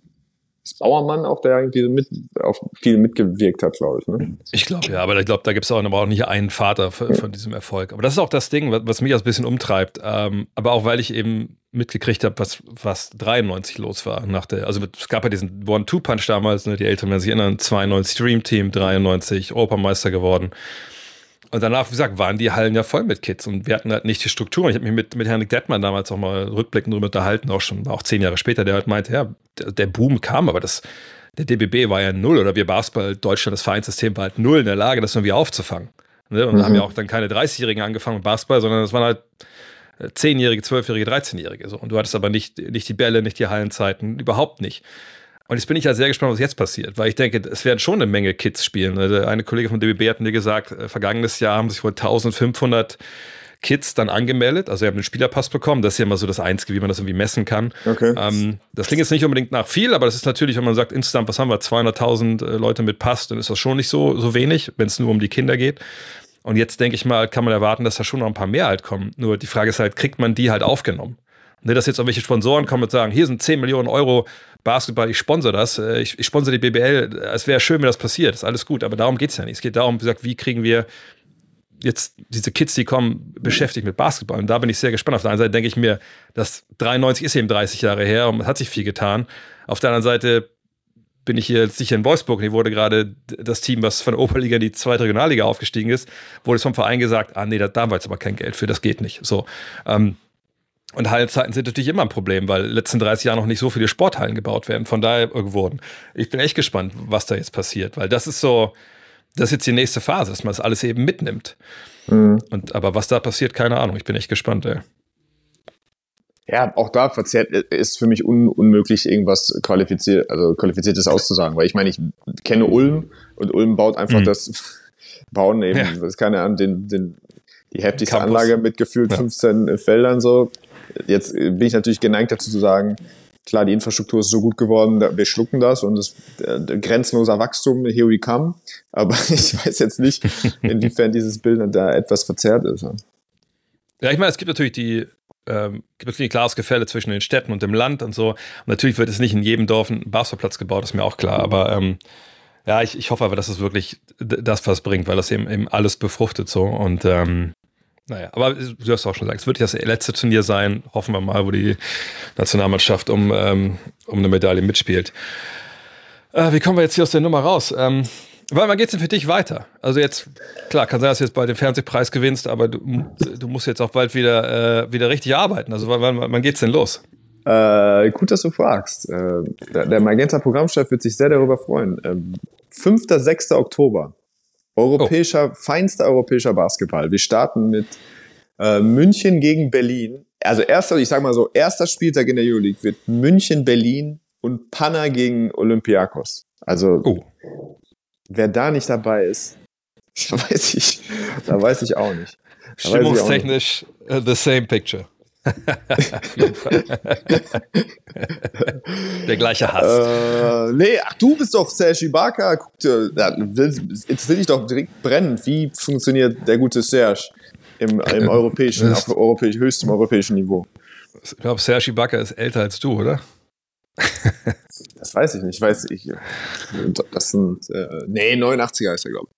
ist Bauermann auch, der irgendwie mit, auf viel mitgewirkt hat, glaube ich. Ne? Ich glaube, ja, aber ich glaube, da gibt es auch, auch nicht einen Vater von, von, diesem Erfolg. Aber das ist auch das Ding, was, was mich auch ein bisschen umtreibt. Ähm, aber auch, weil ich eben mitgekriegt habe, was, was 93 los war. Nach der, also es gab ja diesen One-Two-Punch damals, ne, die Älteren werden sich erinnern, 92 Stream Team, 93 Europameister geworden. Und danach, wie gesagt, waren die Hallen ja voll mit Kids und wir hatten halt nicht die Struktur. Ich habe mich mit, mit Herrn Detmann damals auch mal rückblickend darüber unterhalten, auch schon, auch zehn Jahre später, der halt meinte, ja, der, der Boom kam, aber das, der DBB war ja null oder wir Basketball Deutschland, das Vereinssystem war halt null in der Lage, das irgendwie aufzufangen. Ne? Und mhm. haben ja auch dann keine 30-Jährigen angefangen mit Basketball, sondern es waren halt 10-Jährige, 12-Jährige, 13-Jährige. So. Und du hattest aber nicht, nicht die Bälle, nicht die Hallenzeiten, überhaupt nicht. Und jetzt bin ich ja sehr gespannt, was jetzt passiert, weil ich denke, es werden schon eine Menge Kids spielen. Also eine Kollegin von DBB hat mir gesagt, äh, vergangenes Jahr haben sich wohl 1500 Kids dann angemeldet. Also, sie haben einen Spielerpass bekommen. Das ist ja immer so das Einzige, wie man das irgendwie messen kann. Okay. Ähm, das klingt jetzt nicht unbedingt nach viel, aber das ist natürlich, wenn man sagt, insgesamt, was haben wir, 200.000 äh, Leute mit Pass, dann ist das schon nicht so, so wenig, wenn es nur um die Kinder geht. Und jetzt denke ich mal, kann man erwarten, dass da schon noch ein paar mehr halt kommen. Nur die Frage ist halt, kriegt man die halt aufgenommen? Ne, dass jetzt irgendwelche Sponsoren kommen und sagen, hier sind 10 Millionen Euro Basketball, ich sponsere das, äh, ich, ich sponsere die BBL, es wäre schön, wenn das passiert, ist alles gut, aber darum geht es ja nicht. Es geht darum, wie gesagt, wie kriegen wir jetzt diese Kids, die kommen, beschäftigt mit Basketball. Und da bin ich sehr gespannt. Auf der einen Seite denke ich mir, das 93 ist eben 30 Jahre her und es hat sich viel getan. Auf der anderen Seite bin ich hier sicher in Wolfsburg hier wurde gerade das Team, was von der Oberliga in die zweite Regionalliga aufgestiegen ist, wurde vom Verein gesagt, ah nee, da, da war jetzt aber kein Geld für, das geht nicht. So, ähm, und Hallenzeiten sind natürlich immer ein Problem, weil in den letzten 30 Jahren noch nicht so viele Sporthallen gebaut werden. Von daher geworden. Ich bin echt gespannt, was da jetzt passiert, weil das ist so, das ist jetzt die nächste Phase, dass man das alles eben mitnimmt. Mhm. Und, aber was da passiert, keine Ahnung. Ich bin echt gespannt, ey. Ja, auch da verzerrt ist für mich un, unmöglich, irgendwas qualifiziert, also qualifiziertes auszusagen, weil ich meine, ich kenne Ulm und Ulm baut einfach mhm. das, (laughs) bauen eben, ja. das ist keine Ahnung, den, den, die heftigste Campus. Anlage mit gefühlt ja. 15 Feldern so. Jetzt bin ich natürlich geneigt dazu zu sagen, klar, die Infrastruktur ist so gut geworden, wir schlucken das und es äh, grenzenloser Wachstum, here we come. Aber (laughs) ich weiß jetzt nicht, (laughs) inwiefern dieses Bild da etwas verzerrt ist. Ja, ich meine, es gibt natürlich die ähm, gibt natürlich ein klares Gefälle zwischen den Städten und dem Land und so. Und natürlich wird es nicht in jedem Dorf ein Basketballplatz gebaut, ist mir auch klar. Aber ähm, ja, ich, ich hoffe aber, dass es wirklich das was bringt, weil das eben, eben alles befruchtet so. Und ähm, naja, aber du hast auch schon gesagt, es wird das letzte Turnier sein, hoffen wir mal, wo die Nationalmannschaft um, ähm, um eine Medaille mitspielt. Äh, wie kommen wir jetzt hier aus der Nummer raus? Ähm, wann geht es denn für dich weiter? Also jetzt, klar, kann sein, dass du jetzt bei dem Fernsehpreis gewinnst, aber du, du musst jetzt auch bald wieder, äh, wieder richtig arbeiten. Also wann, wann, wann geht's denn los? Äh, gut, dass du fragst. Äh, der, der Magenta-Programmchef wird sich sehr darüber freuen. Ähm, 5. 6. Oktober Europäischer, oh. feinster europäischer Basketball. Wir starten mit äh, München gegen Berlin. Also erster, ich sag mal so, erster Spieltag in der Euroleague wird München, Berlin und Panna gegen Olympiakos. Also oh. wer da nicht dabei ist, (laughs) da weiß ich, da weiß ich auch nicht. Stimmungstechnisch uh, the same picture. (laughs) Der gleiche Hass. Äh, nee, ach, du bist doch Serge Ibaka. Guck dir, ja, will- Jetzt will ich doch direkt brennen. Wie funktioniert der gute Serge im, im europäischen, auf europäisch, höchstem europäischen Niveau? Ich glaube, Serge Ibaka ist älter als du, oder? Das weiß ich nicht. Weiß ich. Das sind, äh, nee, 89er ist er, glaube ich.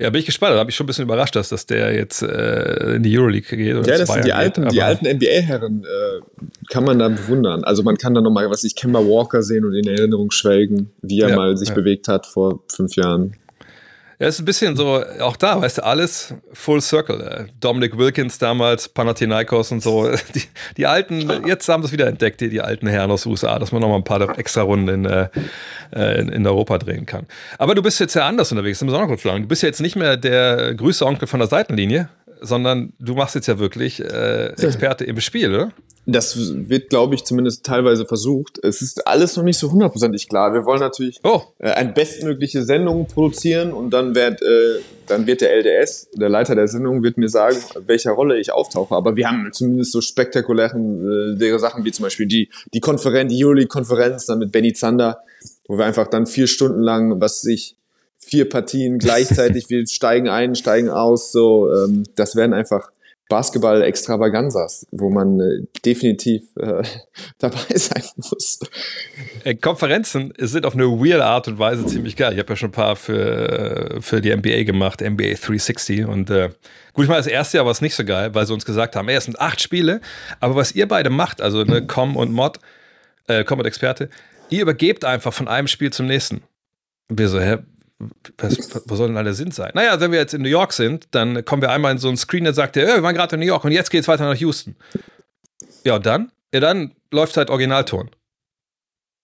Ja, bin ich gespannt. Da habe ich schon ein bisschen überrascht, dass, dass der jetzt äh, in die Euroleague geht. Oder Ja, das sind die alten, geht, die alten NBA-Herren, äh, kann man da bewundern. Also man kann da nochmal, was ich Kemba Walker sehen und in Erinnerung schwelgen, wie er Ja, mal sich ja. bewegt hat vor fünf Jahren. Ja, ist ein bisschen so, auch da, weißt du, alles full circle. Äh, Dominic Wilkins damals, Panathinaikos und so. (laughs) Die, die alten, jetzt haben sie es wieder entdeckt, die, die alten Herren aus den USA, dass man noch mal ein paar extra Runden in, äh, äh, in, in Europa drehen kann. Aber du bist jetzt ja anders unterwegs, das müssen wir auch noch kurz sagen. Du bist ja jetzt nicht mehr der Grüße-Onkel von der Seitenlinie, sondern du machst jetzt ja wirklich äh, Experte im Spiel, oder? Das wird, glaube ich, zumindest teilweise versucht. Es ist alles noch nicht so hundertprozentig klar. Wir wollen natürlich Oh. äh, eine bestmögliche Sendung produzieren und dann wird, äh, dann wird der LDS, der Leiter der Sendung, wird mir sagen, welcher Rolle ich auftauche. Aber wir haben zumindest so spektakulären äh, Sachen wie zum Beispiel die, die Konferenz, die Euroleague-Konferenz dann mit Benny Zander, wo wir einfach dann vier Stunden lang, was sich vier Partien gleichzeitig, wir (laughs) steigen ein, steigen aus, so, ähm, das werden einfach Basketball-Extravaganzas, wo man äh, definitiv äh, (laughs) dabei sein muss. Äh, Konferenzen sind auf eine weird Art und Weise ziemlich geil. Ich habe ja schon ein paar für, für die NBA gemacht, NBA 360. Und äh, gut, ich meine, das erste Jahr war es nicht so geil, weil sie uns gesagt haben, ey, es sind acht Spiele, aber was ihr beide macht, also ne, Com und Mod, äh, Com und Experte, ihr übergebt einfach von einem Spiel zum nächsten. Und wir so, hä? Was, wo soll denn all der Sinn sein? Naja, wenn wir jetzt in New York sind, dann kommen wir einmal in so einen Screen, der sagt, ja, wir waren gerade in New York und jetzt geht's weiter nach Houston. Ja, und dann? Ja, dann läuft halt Originalton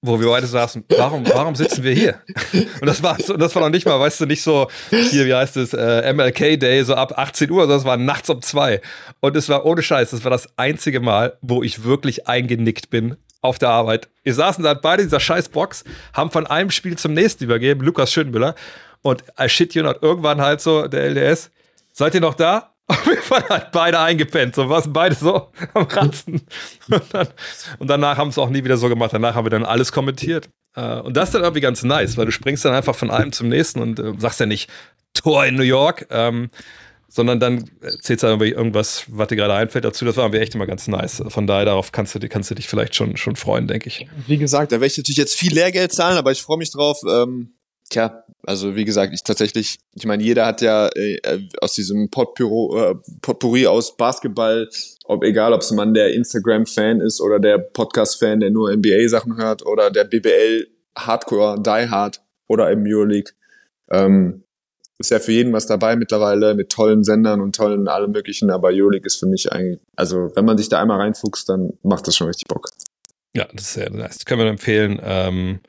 wo wir beide saßen, warum, warum sitzen wir hier? (laughs) Und das war, das war noch nicht mal, weißt du, nicht so, hier, wie heißt es, äh, MLK Day, so ab 18 Uhr, sondern es war nachts um zwei. Und es war ohne Scheiß, das war das einzige Mal, wo ich wirklich eingenickt bin auf der Arbeit. Wir saßen da beide in dieser scheiß Box, haben von einem Spiel zum nächsten übergeben, Lukas Schönmüller. Und I shit you not, irgendwann halt so, der LDS, seid ihr noch da? (laughs) Und wir waren halt beide eingepennt, so waren beide so (laughs) am Ratzen. Und, dann, und danach haben es auch nie wieder so gemacht. Danach haben wir dann alles kommentiert. Äh, Und das ist dann irgendwie ganz nice, weil du springst dann einfach von einem zum nächsten und äh, sagst ja nicht Tor in New York, ähm, sondern dann du irgendwie irgendwas, was dir gerade einfällt dazu. Das war irgendwie echt immer ganz nice. Von daher, darauf kannst du, kannst du dich vielleicht schon, schon freuen, denke ich. Wie gesagt, da werde ich natürlich jetzt viel Lehrgeld zahlen, aber ich freue mich drauf. Ähm, tja, also wie gesagt, ich tatsächlich, ich meine, jeder hat ja äh, aus diesem Potpourri, äh, Potpourri aus Basketball, ob egal, ob es ein Mann der Instagram-Fan ist oder der Podcast-Fan, der nur NBA-Sachen hört oder der BBL Hardcore, Die Hard oder im Euroleague. Ähm, ist ja für jeden was dabei mittlerweile mit tollen Sendern und tollen allem möglichen, aber Euroleague ist für mich eigentlich, also wenn man sich da einmal reinfuchst, dann macht das schon richtig Bock. Ja, das ist sehr nice. Das können wir empfehlen. Ähm,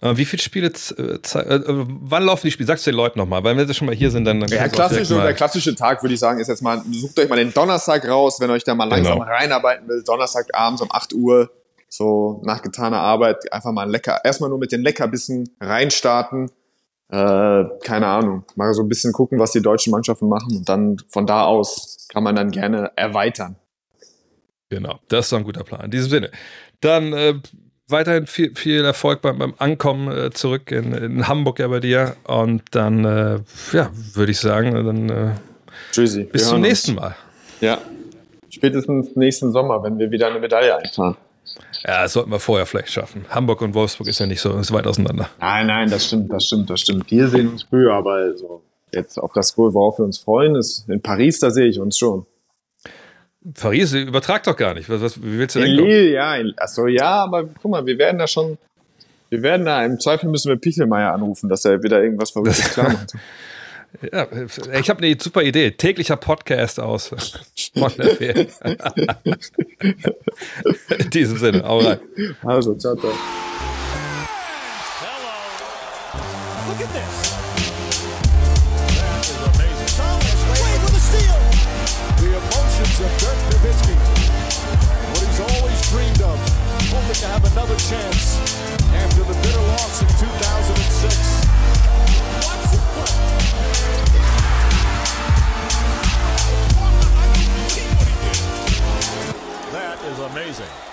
äh, wie viele Spiele, äh, äh, äh, wann laufen die Spiele? Sagst du den Leuten nochmal, weil wenn sie schon mal hier sind, dann. dann Ja, klassisch, der klassische Tag würde ich sagen, ist jetzt mal, sucht euch mal den Donnerstag raus, wenn euch da mal langsam Genau. reinarbeiten will. Donnerstagabends um 8 Uhr, so nach getaner Arbeit, einfach mal lecker, erstmal nur mit den Leckerbissen reinstarten. Äh, keine Ahnung, mal so ein bisschen gucken, was die deutschen Mannschaften machen und dann von da aus kann man dann gerne erweitern. Genau, das ist ein guter Plan. In diesem Sinne. Dann äh, weiterhin viel, viel Erfolg beim, beim Ankommen äh, zurück in, in Hamburg ja bei dir. Und dann, äh, ja, würde ich sagen, dann äh, Tschüssi. bis zum nächsten Mal. Ja. Spätestens nächsten Sommer, wenn wir wieder eine Medaille einfahren. Ja, das sollten wir vorher vielleicht schaffen. Hamburg und Wolfsburg ist ja nicht so, weit auseinander. Nein, nein, das stimmt, das stimmt, das stimmt. Wir sehen uns früher, aber also jetzt auf das Goal, worauf wir uns freuen, ist in Paris, da sehe ich uns schon. Paris, übertrag doch gar nicht. Was, was, wie willst du In denn kommen? Lille, ja, in, achso, ja, aber guck mal, wir werden da schon, wir werden da, im Zweifel müssen wir Pichelmeier anrufen, dass er wieder irgendwas Verrücktes (laughs) klar macht. Ja, ich habe eine super Idee. Täglicher Podcast aus Ferien. (laughs) In diesem Sinne, hau rein. Also, ciao, ciao. Look at this. That is amazing. Thomas Wade with a steal. The emotions of Dirk Nowitzki. What he's always dreamed of. Hoping to have another chance amazing.